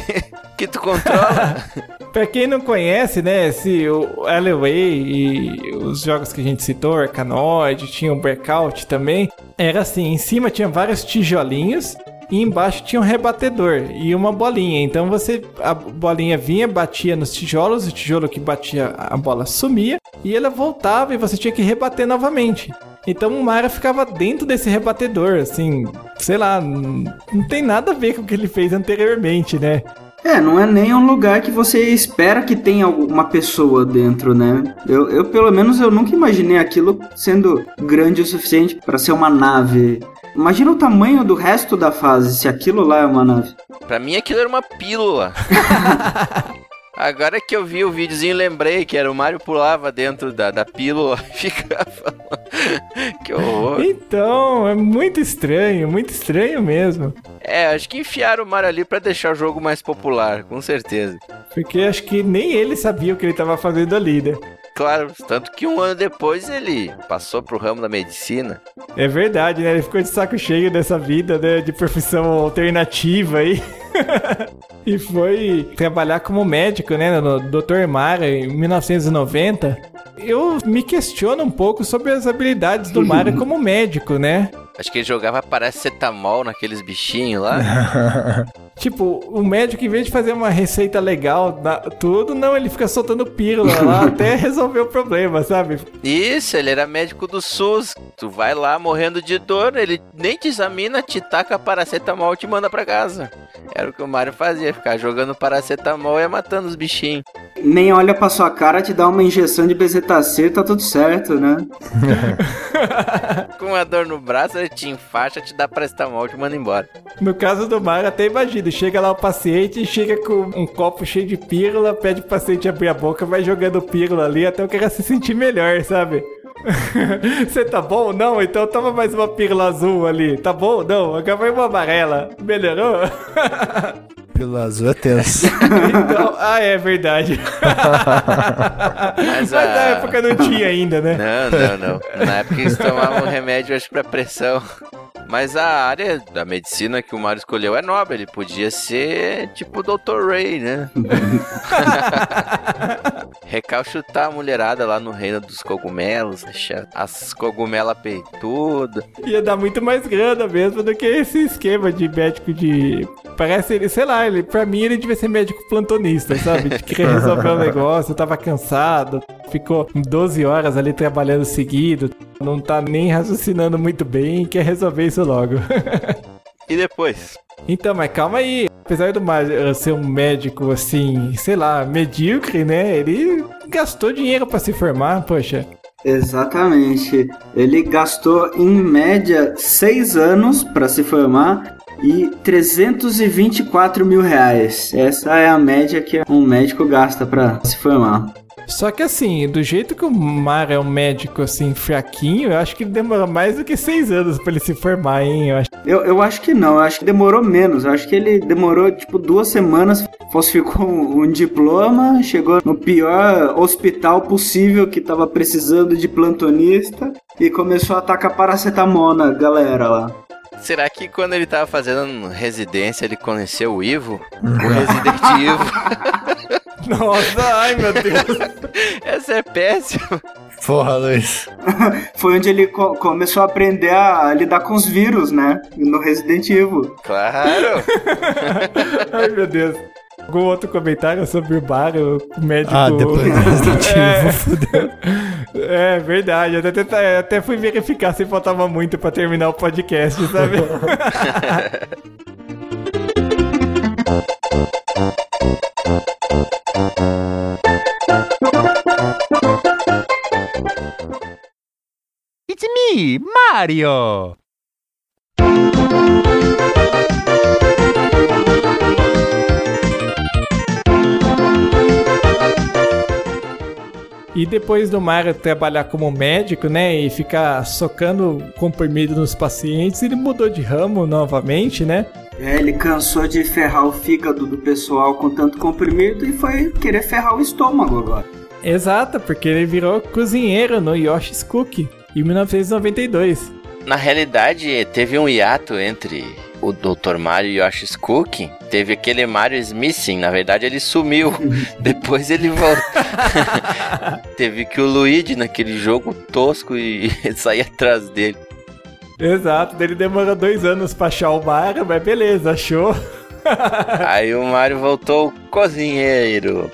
Que, que tu controla. Pra quem não conhece, né, esse, o Alleyway e os jogos que a gente citou, Arcanoid, tinha o Breakout também, era assim, em cima tinha vários tijolinhos e embaixo tinha um rebatedor e uma bolinha. Então você a bolinha vinha, batia nos tijolos, o tijolo que batia a bola sumia e ela voltava e você tinha que rebater novamente. Então o Mario ficava dentro desse rebatedor, assim, sei lá, não tem nada a ver com o que ele fez anteriormente, né? É, não é nem um lugar que você espera que tenha uma pessoa dentro, né? Eu, eu pelo menos, eu nunca imaginei aquilo sendo grande o suficiente para ser uma nave. Imagina o tamanho do resto da fase, se aquilo lá é uma nave. pra mim aquilo era uma pílula. Agora que eu vi o videozinho, lembrei que era o Mario pulava dentro da, da pílula e ficava. que horror. Então, é muito estranho, muito estranho mesmo. É, acho que enfiaram o Mario ali pra deixar o jogo mais popular, com certeza. Porque acho que nem ele sabia o que ele tava fazendo ali, né? Claro, tanto que um ano depois ele passou pro ramo da medicina. É verdade, né? Ele ficou de saco cheio dessa vida, né? De profissão alternativa aí. e foi trabalhar como médico, né? No Dr. Mara em 1990. Eu me questiono um pouco sobre as habilidades do Mario como médico, né? Acho que ele jogava paracetamol naqueles bichinhos lá. Tipo, o médico, em vez de fazer uma receita legal, da- tudo, não, ele fica soltando pílula lá até resolver o problema, sabe? Isso, ele era médico do SUS. Tu vai lá morrendo de dor, ele nem te examina, te taca paracetamol e te manda pra casa. Era o que o Mario fazia, ficar jogando paracetamol e ia matando os bichinhos. Nem olha pra sua cara, te dá uma injeção de bezetacil, tá tudo certo, né? Com a dor no braço, ele te enfaixa, te dá paracetamol e te manda embora. No caso do Mario, até imagina, chega lá o paciente, chega com um copo cheio de pílula, pede pro paciente abrir a boca, vai jogando pílula ali até o cara se sentir melhor, sabe? Você tá bom? Não, então toma mais uma pílula azul ali. Tá bom? Não, vai uma amarela. Melhorou? Pelo azul é tenso. então, ah, é verdade. Mas Mas na a- época não tinha ainda, né? Não, não, não. Na época eles tomavam remédio, acho, pra pressão. Mas a área da medicina que o Mario escolheu é nobre. Ele podia ser tipo o Dr. Ray, né? recalchutar a mulherada lá no reino dos cogumelos, deixar as cogumelas peitudas. Ia dar muito mais grana mesmo do que esse esquema de médico de. Parece ele, sei lá, ele, pra mim ele devia ser médico plantonista, sabe? De querer resolver o negócio, tava cansado, ficou 12 horas ali trabalhando seguido, não tá nem raciocinando muito bem, quer resolver isso logo. E depois? Então, mas calma aí. Apesar do Mario ser um médico assim, sei lá, medíocre, né? Ele gastou dinheiro pra se formar, poxa. Exatamente. Ele gastou em média seis anos para se formar e 324 mil reais. Essa é a média que um médico gasta para se formar. Só que assim, do jeito que o Mar é um médico assim, fraquinho, eu acho que ele demorou mais do que seis anos pra ele se formar, hein? Eu acho. Eu, eu acho que não, eu acho que demorou menos. Eu acho que ele demorou tipo duas semanas, falsificou um, um diploma, chegou no pior hospital possível que tava precisando de plantonista e começou a atacar paracetamol na galera lá. Será que quando ele tava fazendo residência ele conheceu o Ivo? o Resident Evil? Nossa, ai meu Deus. Essa é péssima. Porra, Luiz. Foi onde ele co- começou a aprender a lidar com os vírus, né? No Resident Evil. Claro. ai meu Deus. Algum outro comentário sobre o bar, o médico. Ah, depois do Resident Evil, fudeu. É verdade, eu até, até, até fui verificar se faltava muito pra terminar o podcast, sabe? Mario! E depois do Mario trabalhar como médico, né, e ficar socando comprimido nos pacientes, ele mudou de ramo novamente, né? É, ele cansou de ferrar o fígado do pessoal com tanto comprimido e foi querer ferrar o estômago agora. Exato, porque ele virou cozinheiro no Yoshi's Cookie em 1992. Na realidade, teve um hiato entre o Dr. Mario e Yoshi's Cookie. Teve aquele Mario Smithing, na verdade ele sumiu. Depois ele voltou. teve que o Luigi naquele jogo tosco e sair atrás dele. Exato, ele demorou dois anos pra achar o Mario, mas beleza, achou. Aí o Mario voltou cozinheiro.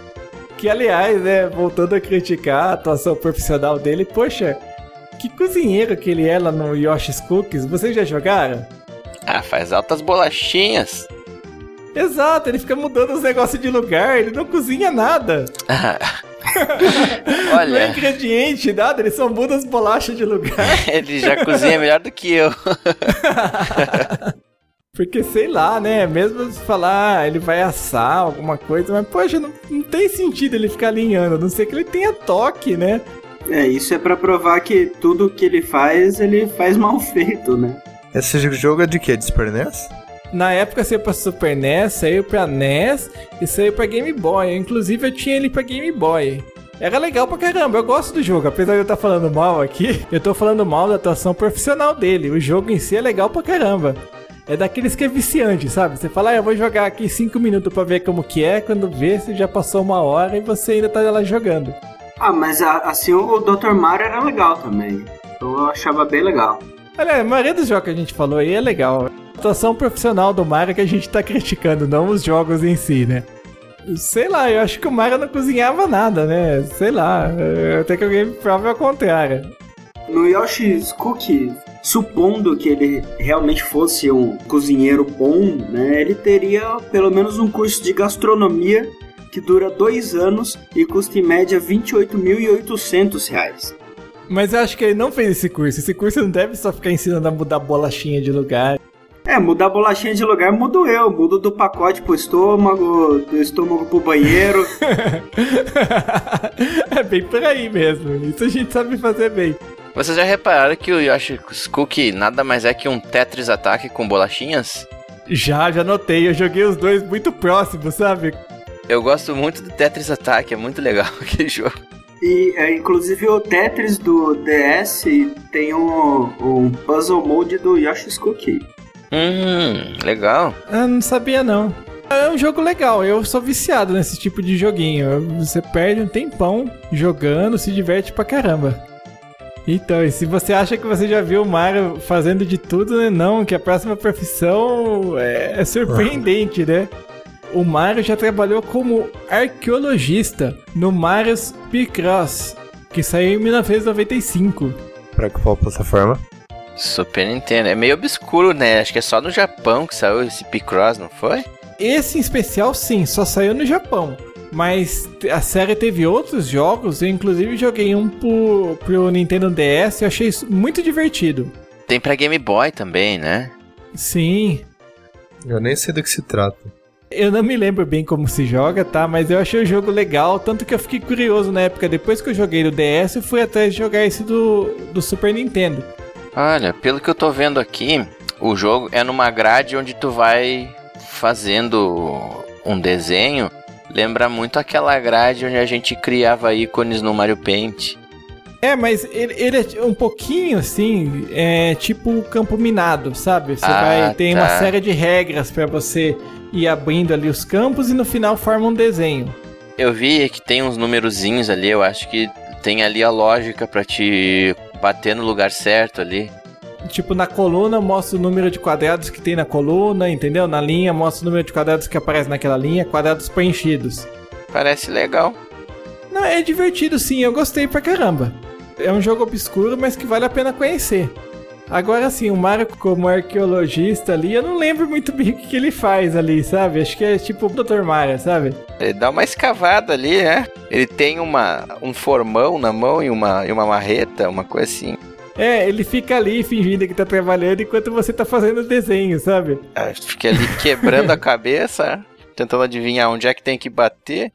Que aliás, né, voltando a criticar a atuação profissional dele, poxa, que cozinheiro que ele é lá no Yoshi's Cookies, vocês já jogaram? Ah, faz altas bolachinhas. Exato, ele fica mudando os negócios de lugar, ele não cozinha nada. Não é Olha, ingrediente, nada, ele só muda as bolachas de lugar. ele já cozinha melhor do que eu. Porque sei lá, né? Mesmo se falar, ah, ele vai assar alguma coisa, mas poxa, não, não tem sentido ele ficar alinhando, a não ser que ele tenha toque, né? É, isso é pra provar que tudo que ele faz, ele faz mal feito, né? Esse jogo é de quê? De Super NES? Na época saiu pra Super NES, saiu pra NES e saiu pra Game Boy. Inclusive eu tinha ele pra Game Boy. Era legal pra caramba, eu gosto do jogo. Apesar de eu estar falando mal aqui, eu tô falando mal da atuação profissional dele. O jogo em si é legal pra caramba. É daqueles que é viciante, sabe? Você fala, ah, eu vou jogar aqui 5 minutos pra ver como que é. Quando vê, você já passou uma hora e você ainda tá lá jogando. Ah, mas assim o Dr. Mario era legal também. Eu achava bem legal. Olha, a maioria dos jogos que a gente falou aí é legal. A atuação profissional do Mario que a gente tá criticando, não os jogos em si, né? Sei lá, eu acho que o Mario não cozinhava nada, né? Sei lá, eh, até que alguém me prove ao contrário. No Yoshi's Cookie, supondo que ele realmente fosse um cozinheiro bom, né, ele teria pelo menos um curso de gastronomia que dura dois anos e custa em média 28.800 reais. Mas eu acho que ele não fez esse curso. Esse curso não deve só ficar ensinando a mudar bolachinha de lugar. É, mudar bolachinha de lugar mudo eu, mudo do pacote pro estômago, do estômago pro banheiro. é bem por aí mesmo. Isso a gente sabe fazer bem. Vocês já repararam que o Yoshi's Cookie nada mais é que um Tetris ataque com bolachinhas? Já, já notei. Eu joguei os dois muito próximos, sabe? Eu gosto muito do Tetris Attack, é muito legal aquele jogo. E é, inclusive o Tetris do DS tem um, um puzzle mode do Yoshi's Cookie. Hum, legal. Ah, não sabia não. É um jogo legal, eu sou viciado nesse tipo de joguinho. Você perde um tempão jogando, se diverte pra caramba. Então, e se você acha que você já viu o Mario fazendo de tudo, né? Não, que a próxima profissão é, é surpreendente, né? O Mario já trabalhou como arqueologista no Mario's Picross, que saiu em 1995. Pra qual plataforma? Super Nintendo. É meio obscuro, né? Acho que é só no Japão que saiu esse Picross, não foi? Esse em especial, sim, só saiu no Japão. Mas a série teve outros jogos, eu inclusive joguei um pro, pro Nintendo DS e achei isso muito divertido. Tem pra Game Boy também, né? Sim, Eu nem sei do que se trata. Eu não me lembro bem como se joga, tá? Mas eu achei o jogo legal, tanto que eu fiquei curioso na época. Depois que eu joguei no DS, eu fui atrás de jogar esse do, do Super Nintendo. Olha, pelo que eu tô vendo aqui, o jogo é numa grade onde tu vai fazendo um desenho. Lembra muito aquela grade onde a gente criava ícones no Mario Paint. É, mas ele, ele é um pouquinho assim, é tipo campo minado, sabe? Você Ah, vai tem uma tá. série de regras pra você ir abrindo ali os campos e no final forma um desenho. Eu vi que tem uns numerozinhos ali, eu acho que tem ali a lógica pra te bater no lugar certo ali. Tipo, na coluna mostra o número de quadrados que tem na coluna, entendeu? Na linha mostra o número de quadrados que aparece naquela linha, quadrados preenchidos. Parece legal. Não, é divertido sim, eu gostei pra caramba. É um jogo obscuro, mas que vale a pena conhecer. Agora sim, o Mario como arqueologista ali, eu não lembro muito bem o que, ele faz ali, sabe? Acho que é tipo o Dr. Mario, sabe? Ele dá uma escavada ali, né? Ele tem uma, um formão na mão e uma, e uma marreta, uma coisa assim. É, ele fica ali fingindo que tá trabalhando enquanto você tá fazendo o desenho, sabe? Ah, Fica ali quebrando a cabeça, tentando adivinhar onde é que tem que bater.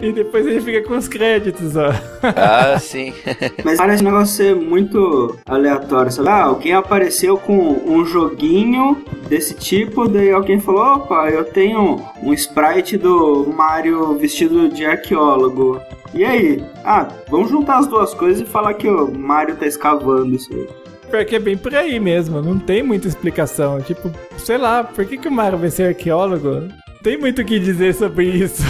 E depois ele fica com os créditos, ó. Ah, sim. Mas parece um negócio ser muito aleatório, sabe? Ah, alguém apareceu com um joguinho desse tipo, daí alguém falou, opa, eu tenho um sprite do Mario vestido de arqueólogo. E aí? Ah, vamos juntar as duas coisas e falar que o Mario tá escavando isso aí. Porque é bem por aí mesmo, não tem muita explicação. Tipo, sei lá, por que, que o Mario vai ser arqueólogo? Não tem muito o que dizer sobre isso.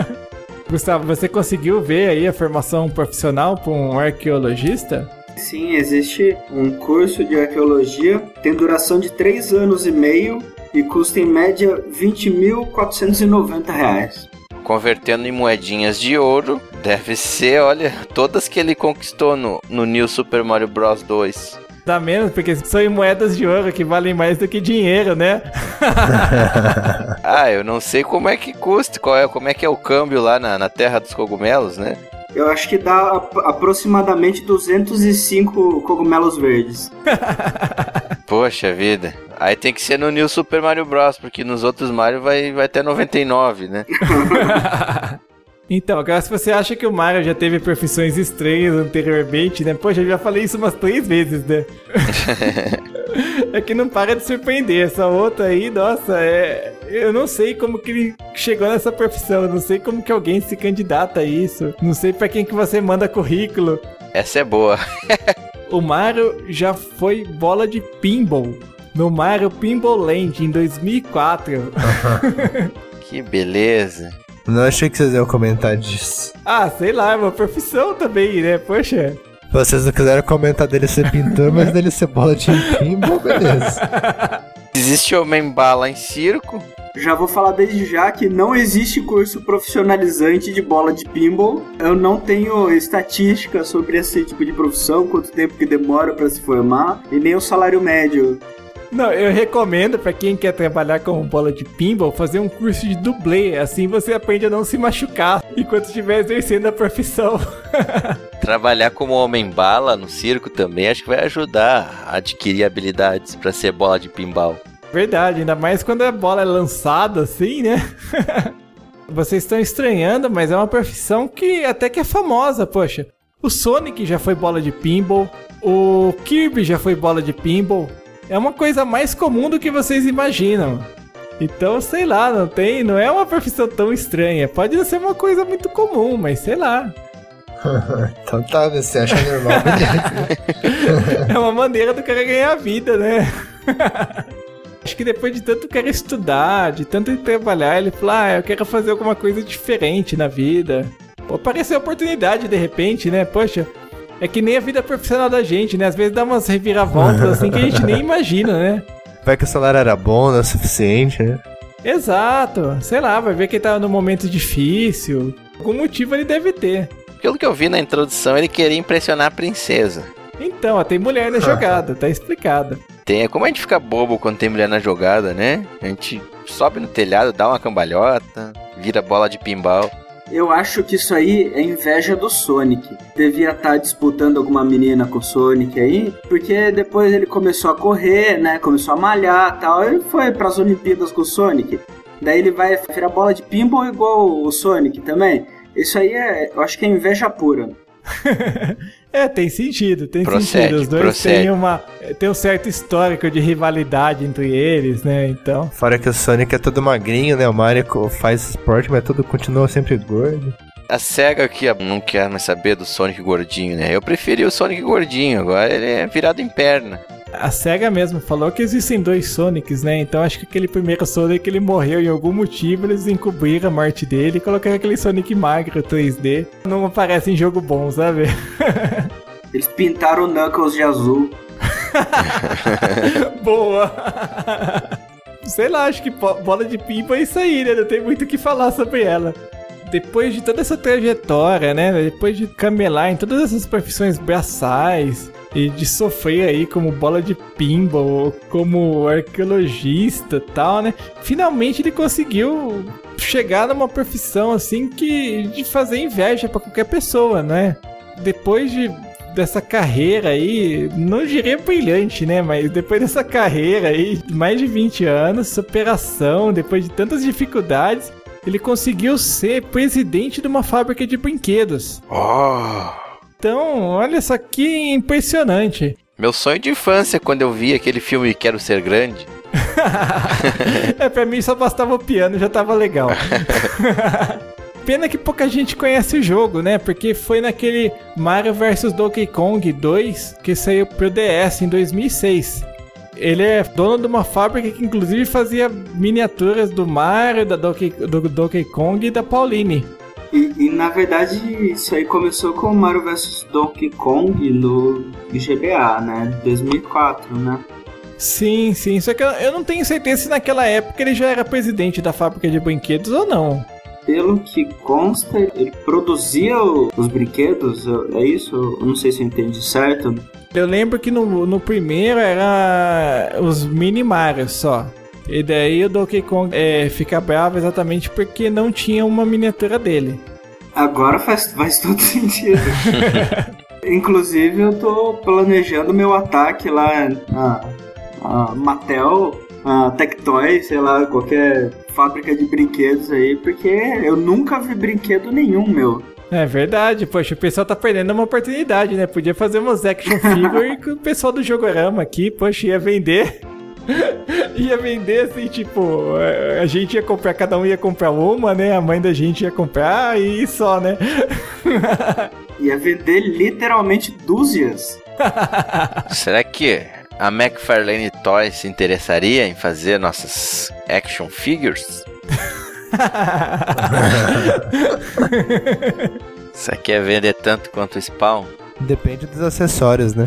Gustavo, você conseguiu ver aí a formação profissional para um arqueologista? Sim, existe um curso de arqueologia, tem duração de 3 anos e meio e custa em média 20.490 reais. Convertendo em moedinhas de ouro, deve ser, olha, todas que ele conquistou no, no New Super Mario Bros 2. Dá menos, porque são em moedas de ouro que valem mais do que dinheiro, né? Ah, eu não sei como é que custa, qual é, como é que é o câmbio lá na, na Terra dos Cogumelos, né? Eu acho que dá ap- aproximadamente 205 cogumelos verdes. Poxa vida. Aí tem que ser no New Super Mario Bros, porque nos outros Mario vai, vai ter 99, né? Então, agora se você acha que o Mario já teve profissões estranhas anteriormente, né? Poxa, eu já falei isso umas três vezes, né? é que não para de surpreender. Essa outra aí, nossa, é. Eu não sei como que ele chegou nessa profissão. Eu não sei como que alguém se candidata a isso. Não sei pra quem que você manda currículo. Essa é boa. O Mario já foi bola de pinball no Mario Pinball Land em 2004. Que beleza. Não achei que vocês iam comentar disso. ah, sei lá, é uma profissão também, né? Poxa. Vocês não quiseram comentar dele ser pintor, mas dele ser bola de pinball, beleza. Existe Homem-Bala em circo? Já vou falar desde já que não existe curso profissionalizante de bola de pinball. Eu não tenho estatística sobre esse tipo de profissão, quanto tempo que demora para se formar, e nem o salário médio. Não, eu recomendo pra quem quer trabalhar com bola de pinball fazer um curso de dublê. Assim você aprende a não se machucar enquanto estiver exercendo a profissão. Trabalhar como Homem-Bala no circo também acho que vai ajudar a adquirir habilidades pra ser bola de pinball. Verdade, ainda mais quando a bola é lançada assim, né? Vocês estão estranhando, mas é uma profissão que até que é famosa, poxa. O Sonic já foi bola de pinball, o Kirby já foi bola de pinball. É uma coisa mais comum do que vocês imaginam. Então, sei lá, não tem, não é uma profissão tão estranha. Pode ser uma coisa muito comum, mas sei lá. Então tá, você acha normal. É uma maneira do cara ganhar vida, né? Acho que depois de tanto querer estudar, de tanto trabalhar, ele falou: Ah, eu quero fazer alguma coisa diferente na vida. Pô, apareceu a oportunidade de repente, né? Poxa, é que nem a vida profissional da gente, né? Às vezes dá umas reviravoltas assim que a gente nem imagina, né? Vai que o salário era bom, não é suficiente, né? Exato. Sei lá, vai ver que ele tá num momento difícil. Algum motivo ele deve ter. Pelo que eu vi na introdução, ele queria impressionar a princesa. Então, ó, tem mulher na jogada, tá explicado. Tem, é como a gente fica bobo quando tem mulher na jogada, né? A gente sobe no telhado, dá uma cambalhota, vira bola de pinball. Eu acho que isso aí é inveja do Sonic. Devia estar disputando alguma menina com o Sonic aí, porque depois ele começou a correr, né? Começou a malhar tal. Ele foi para as Olimpíadas com o Sonic. Daí ele vai virar bola de pinball igual o Sonic também. Isso aí é, eu acho que é inveja pura. é, tem sentido, tem Procede, sentido. Os dois procede. têm uma. Tem um certo histórico de rivalidade entre eles, né? Então. Fora que o Sonic é todo magrinho, né? O Mario faz esporte, mas todo continua sempre gordo. A SEGA aqui não quer mais saber do Sonic gordinho, né? Eu preferi o Sonic gordinho, agora ele é virado em perna. A SEGA mesmo falou que existem dois Sonics, né? Então acho que aquele primeiro Sonic ele morreu em algum motivo, eles encobriram a morte dele e colocaram aquele Sonic magro 3D. Não aparece em jogo bom, sabe? Eles pintaram o Knuckles de azul. Boa! Sei lá, acho que bo- bola de pipa é isso aí, né? Não tem muito o que falar sobre ela. Depois de toda essa trajetória, né? Depois de camelar em todas essas profissões braçais e de sofrer aí como bola de pinball, como arqueologista tal, né? Finalmente ele conseguiu chegar numa profissão assim que de fazer inveja pra qualquer pessoa, né? Depois de dessa carreira aí, não diria brilhante, né? Mas depois dessa carreira aí, mais de 20 anos, superação, depois de tantas dificuldades, ele conseguiu ser presidente de uma fábrica de brinquedos. Oh! Então, olha só que impressionante. Meu sonho de infância quando eu vi aquele filme Quero Ser Grande. é, pra mim só bastava o piano, já tava legal. Pena que pouca gente conhece o jogo, né? Porque foi naquele Mario vs Donkey Kong 2 que saiu pro DS em 2006. Ele é dono de uma fábrica que inclusive fazia miniaturas do Mario, da Donkey, do Donkey Kong e da Pauline. E, e, na verdade isso aí começou com o Mario vs Donkey Kong no GBA, né? 2004, né? Sim, sim. Só que eu, eu não tenho certeza se naquela época ele já era presidente da fábrica de brinquedos ou não. Pelo que consta, ele produzia os brinquedos, é isso? Eu não sei se eu entendi certo. Eu lembro que no, no primeiro era os mini Mario só. E daí o Donkey Kong é, fica bravo exatamente porque não tinha uma miniatura dele. Agora faz, faz todo sentido. Inclusive, eu tô planejando meu ataque lá a, a Mattel, a Tectoy, sei lá, qualquer fábrica de brinquedos aí, porque eu nunca vi brinquedo nenhum, meu. É verdade, poxa, o pessoal tá perdendo uma oportunidade, né? Podia fazer umas action figure com o pessoal do Jogorama aqui, poxa, ia vender. ia vender assim, tipo, a- gente ia comprar, cada um ia comprar uma, né? A mãe da gente ia comprar e só, né? Ia vender literalmente dúzias. Será que a McFarlane Toys se interessaria em fazer nossas action figures? Você quer vender tanto quanto o Spawn? Depende dos acessórios, né?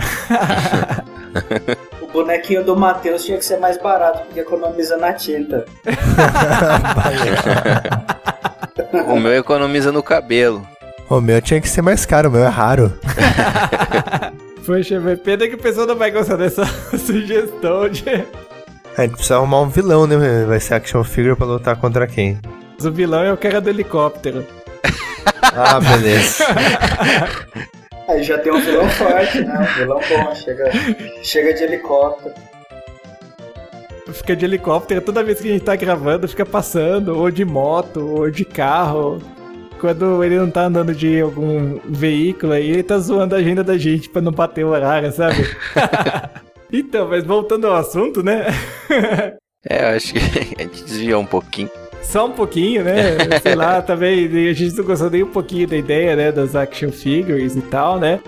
O bonequinho do Matheus tinha que ser mais barato, porque economiza na tinta. O meu economiza no cabelo. O meu tinha que ser mais caro, o meu é raro. Poxa, pena que o pessoal não vai gostar dessa sugestão de. A gente precisa arrumar um vilão, né? Vai ser action figure pra lutar contra quem? O vilão é o cara do helicóptero. Ah, beleza. Aí já tem um vilão forte, né? Um vilão bom, chega, chega de helicóptero. Fica de helicóptero toda vez que a gente tá gravando, fica passando, ou de moto, ou de carro. Quando ele não tá andando de algum veículo aí, ele tá zoando a agenda da gente pra não bater o horário, sabe? então, mas voltando ao assunto, né? É, eu acho que a gente desviou um pouquinho. Só um pouquinho, né? Sei lá, também a gente não gostou nem um pouquinho da ideia, né? Das action figures e tal, né?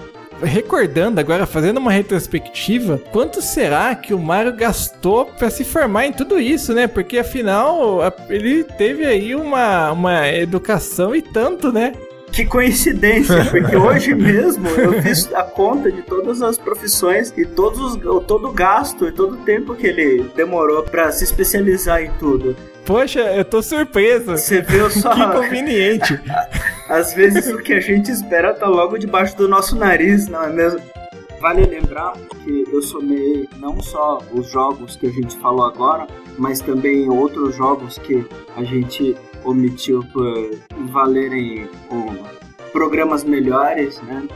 recordando agora, fazendo uma retrospectiva, quanto será que o Mario gastou para se formar em tudo isso, né? Porque afinal ele teve aí uma, uma educação e tanto, né? Que coincidência, porque hoje mesmo eu fiz a conta de todas as profissões e todos os, todo o gasto e todo o tempo que ele demorou pra se especializar em tudo. Poxa, eu tô surpreso. Você viu só, Que conveniente. às vezes o que a gente espera tá logo debaixo do nosso nariz, não é mesmo? Vale lembrar que eu somei não só os jogos que a gente falou agora, mas também outros jogos que a gente omitiu por valerem programas melhores, né?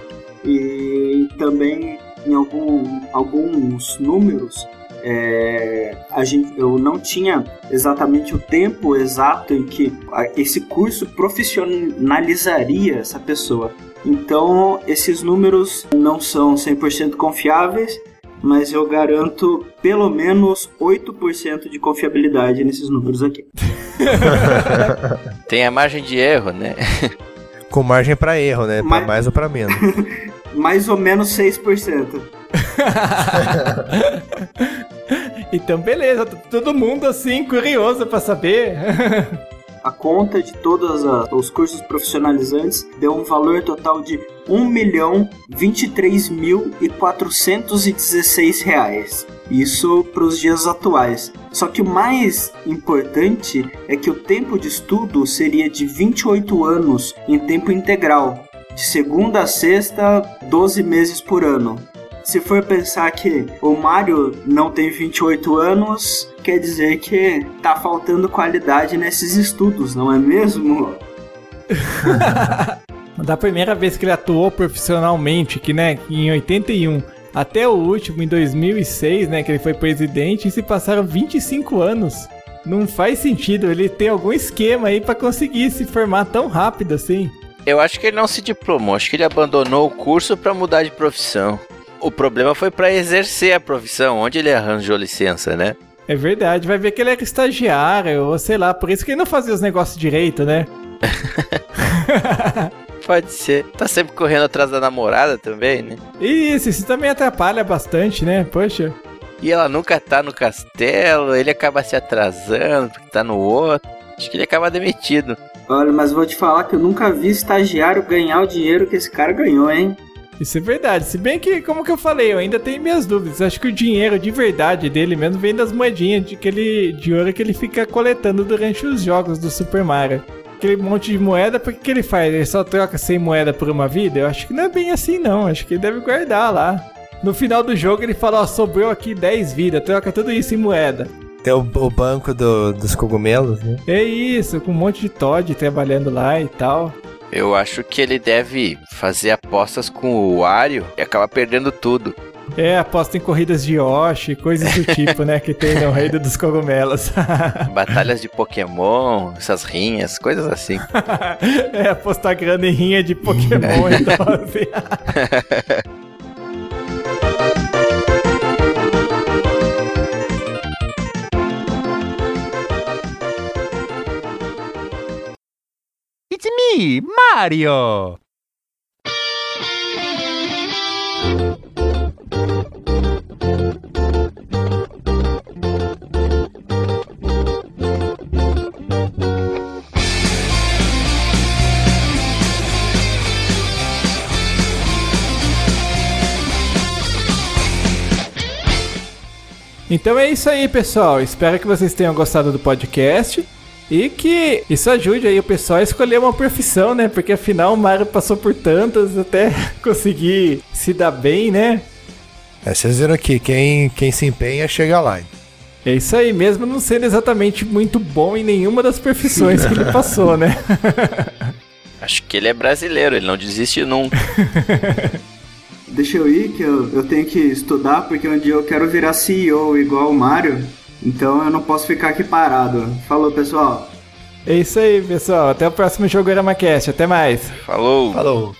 E também em algum, alguns números é, a gente, eu não tinha exatamente o tempo exato em que esse curso profissionalizaria essa pessoa. Então, esses números não são 100% confiáveis, mas eu garanto pelo menos 8% de confiabilidade nesses números aqui. Tem a margem de erro, né? Com margem pra erro, né? Pra Mas- mais ou pra menos. Mais ou menos 6%. Então, beleza, todo mundo assim, curioso pra saber. A conta de todos os cursos profissionalizantes deu um valor total de 1.023.416 reais. Isso para os dias atuais. Só que o mais importante é que o tempo de estudo seria de 28 anos em tempo integral, de segunda a sexta, 12 meses por ano. Se for pensar que o Mario não tem 28 anos, quer dizer que tá faltando qualidade nesses estudos, não é mesmo? Da primeira vez que ele atuou profissionalmente, que né, em 81, até o último, em 2006, né, que ele foi presidente, e se passaram 25 anos. Não faz sentido, ele tem algum esquema aí pra conseguir se formar tão rápido assim. Eu acho que ele não se diplomou, acho que ele abandonou o curso pra mudar de profissão. O problema foi pra exercer a profissão, onde ele arranjou licença, né? É verdade, vai ver que ele era estagiário, ou sei lá, por isso que ele não fazia os negócios direito, né? Pode ser. Tá sempre correndo atrás da namorada também, né? Isso, isso também atrapalha bastante, né? Poxa. E ela nunca tá no castelo, ele acaba se atrasando porque tá no outro. Acho que ele acaba demitido. Olha, mas vou te falar que eu nunca vi estagiário ganhar o dinheiro que esse cara ganhou, hein? Isso é verdade. Se bem que, como que eu falei, eu ainda tenho minhas dúvidas. Acho que o dinheiro de verdade dele mesmo vem das moedinhas de, que ele, de ouro que ele fica coletando durante os jogos do Super Mario. Aquele monte de moeda, por que, ele faz? Ele só troca 100 moeda por uma vida? Eu acho que não é bem assim, não. Acho que ele deve guardar lá. No final do jogo ele fala, ó, sobrou aqui 10 vidas, troca tudo isso em moeda. Tem o, o banco do- dos cogumelos, né? É isso, com um monte de Todd trabalhando lá e tal. Eu acho que ele deve fazer apostas com o Wario e acaba perdendo tudo. É, aposta em corridas de Yoshi, coisas do tipo, né, que tem no Reino dos Cogumelos. Batalhas de Pokémon, essas rinhas, coisas assim. é, apostar grana em rinha de Pokémon então, assim. Mario! Então é isso aí, pessoal. Espero que vocês tenham gostado do podcast. E que isso ajude aí o pessoal a escolher uma profissão, né? Porque afinal o Mario passou por tantas até conseguir se dar bem, né? É, vocês viram aqui, quem, quem se empenha chega lá. É isso aí, mesmo não sendo exatamente muito bom em nenhuma das profissões que ele passou, né? Acho que ele é brasileiro, ele não desiste nunca. Deixa eu ir, que eu, eu tenho que estudar, porque um dia eu quero virar CEO igual o Mario. Então eu não posso ficar aqui parado. Falou, pessoal. É isso aí, pessoal. Até o próximo jogo Aramacast. Até mais. Falou. Falou.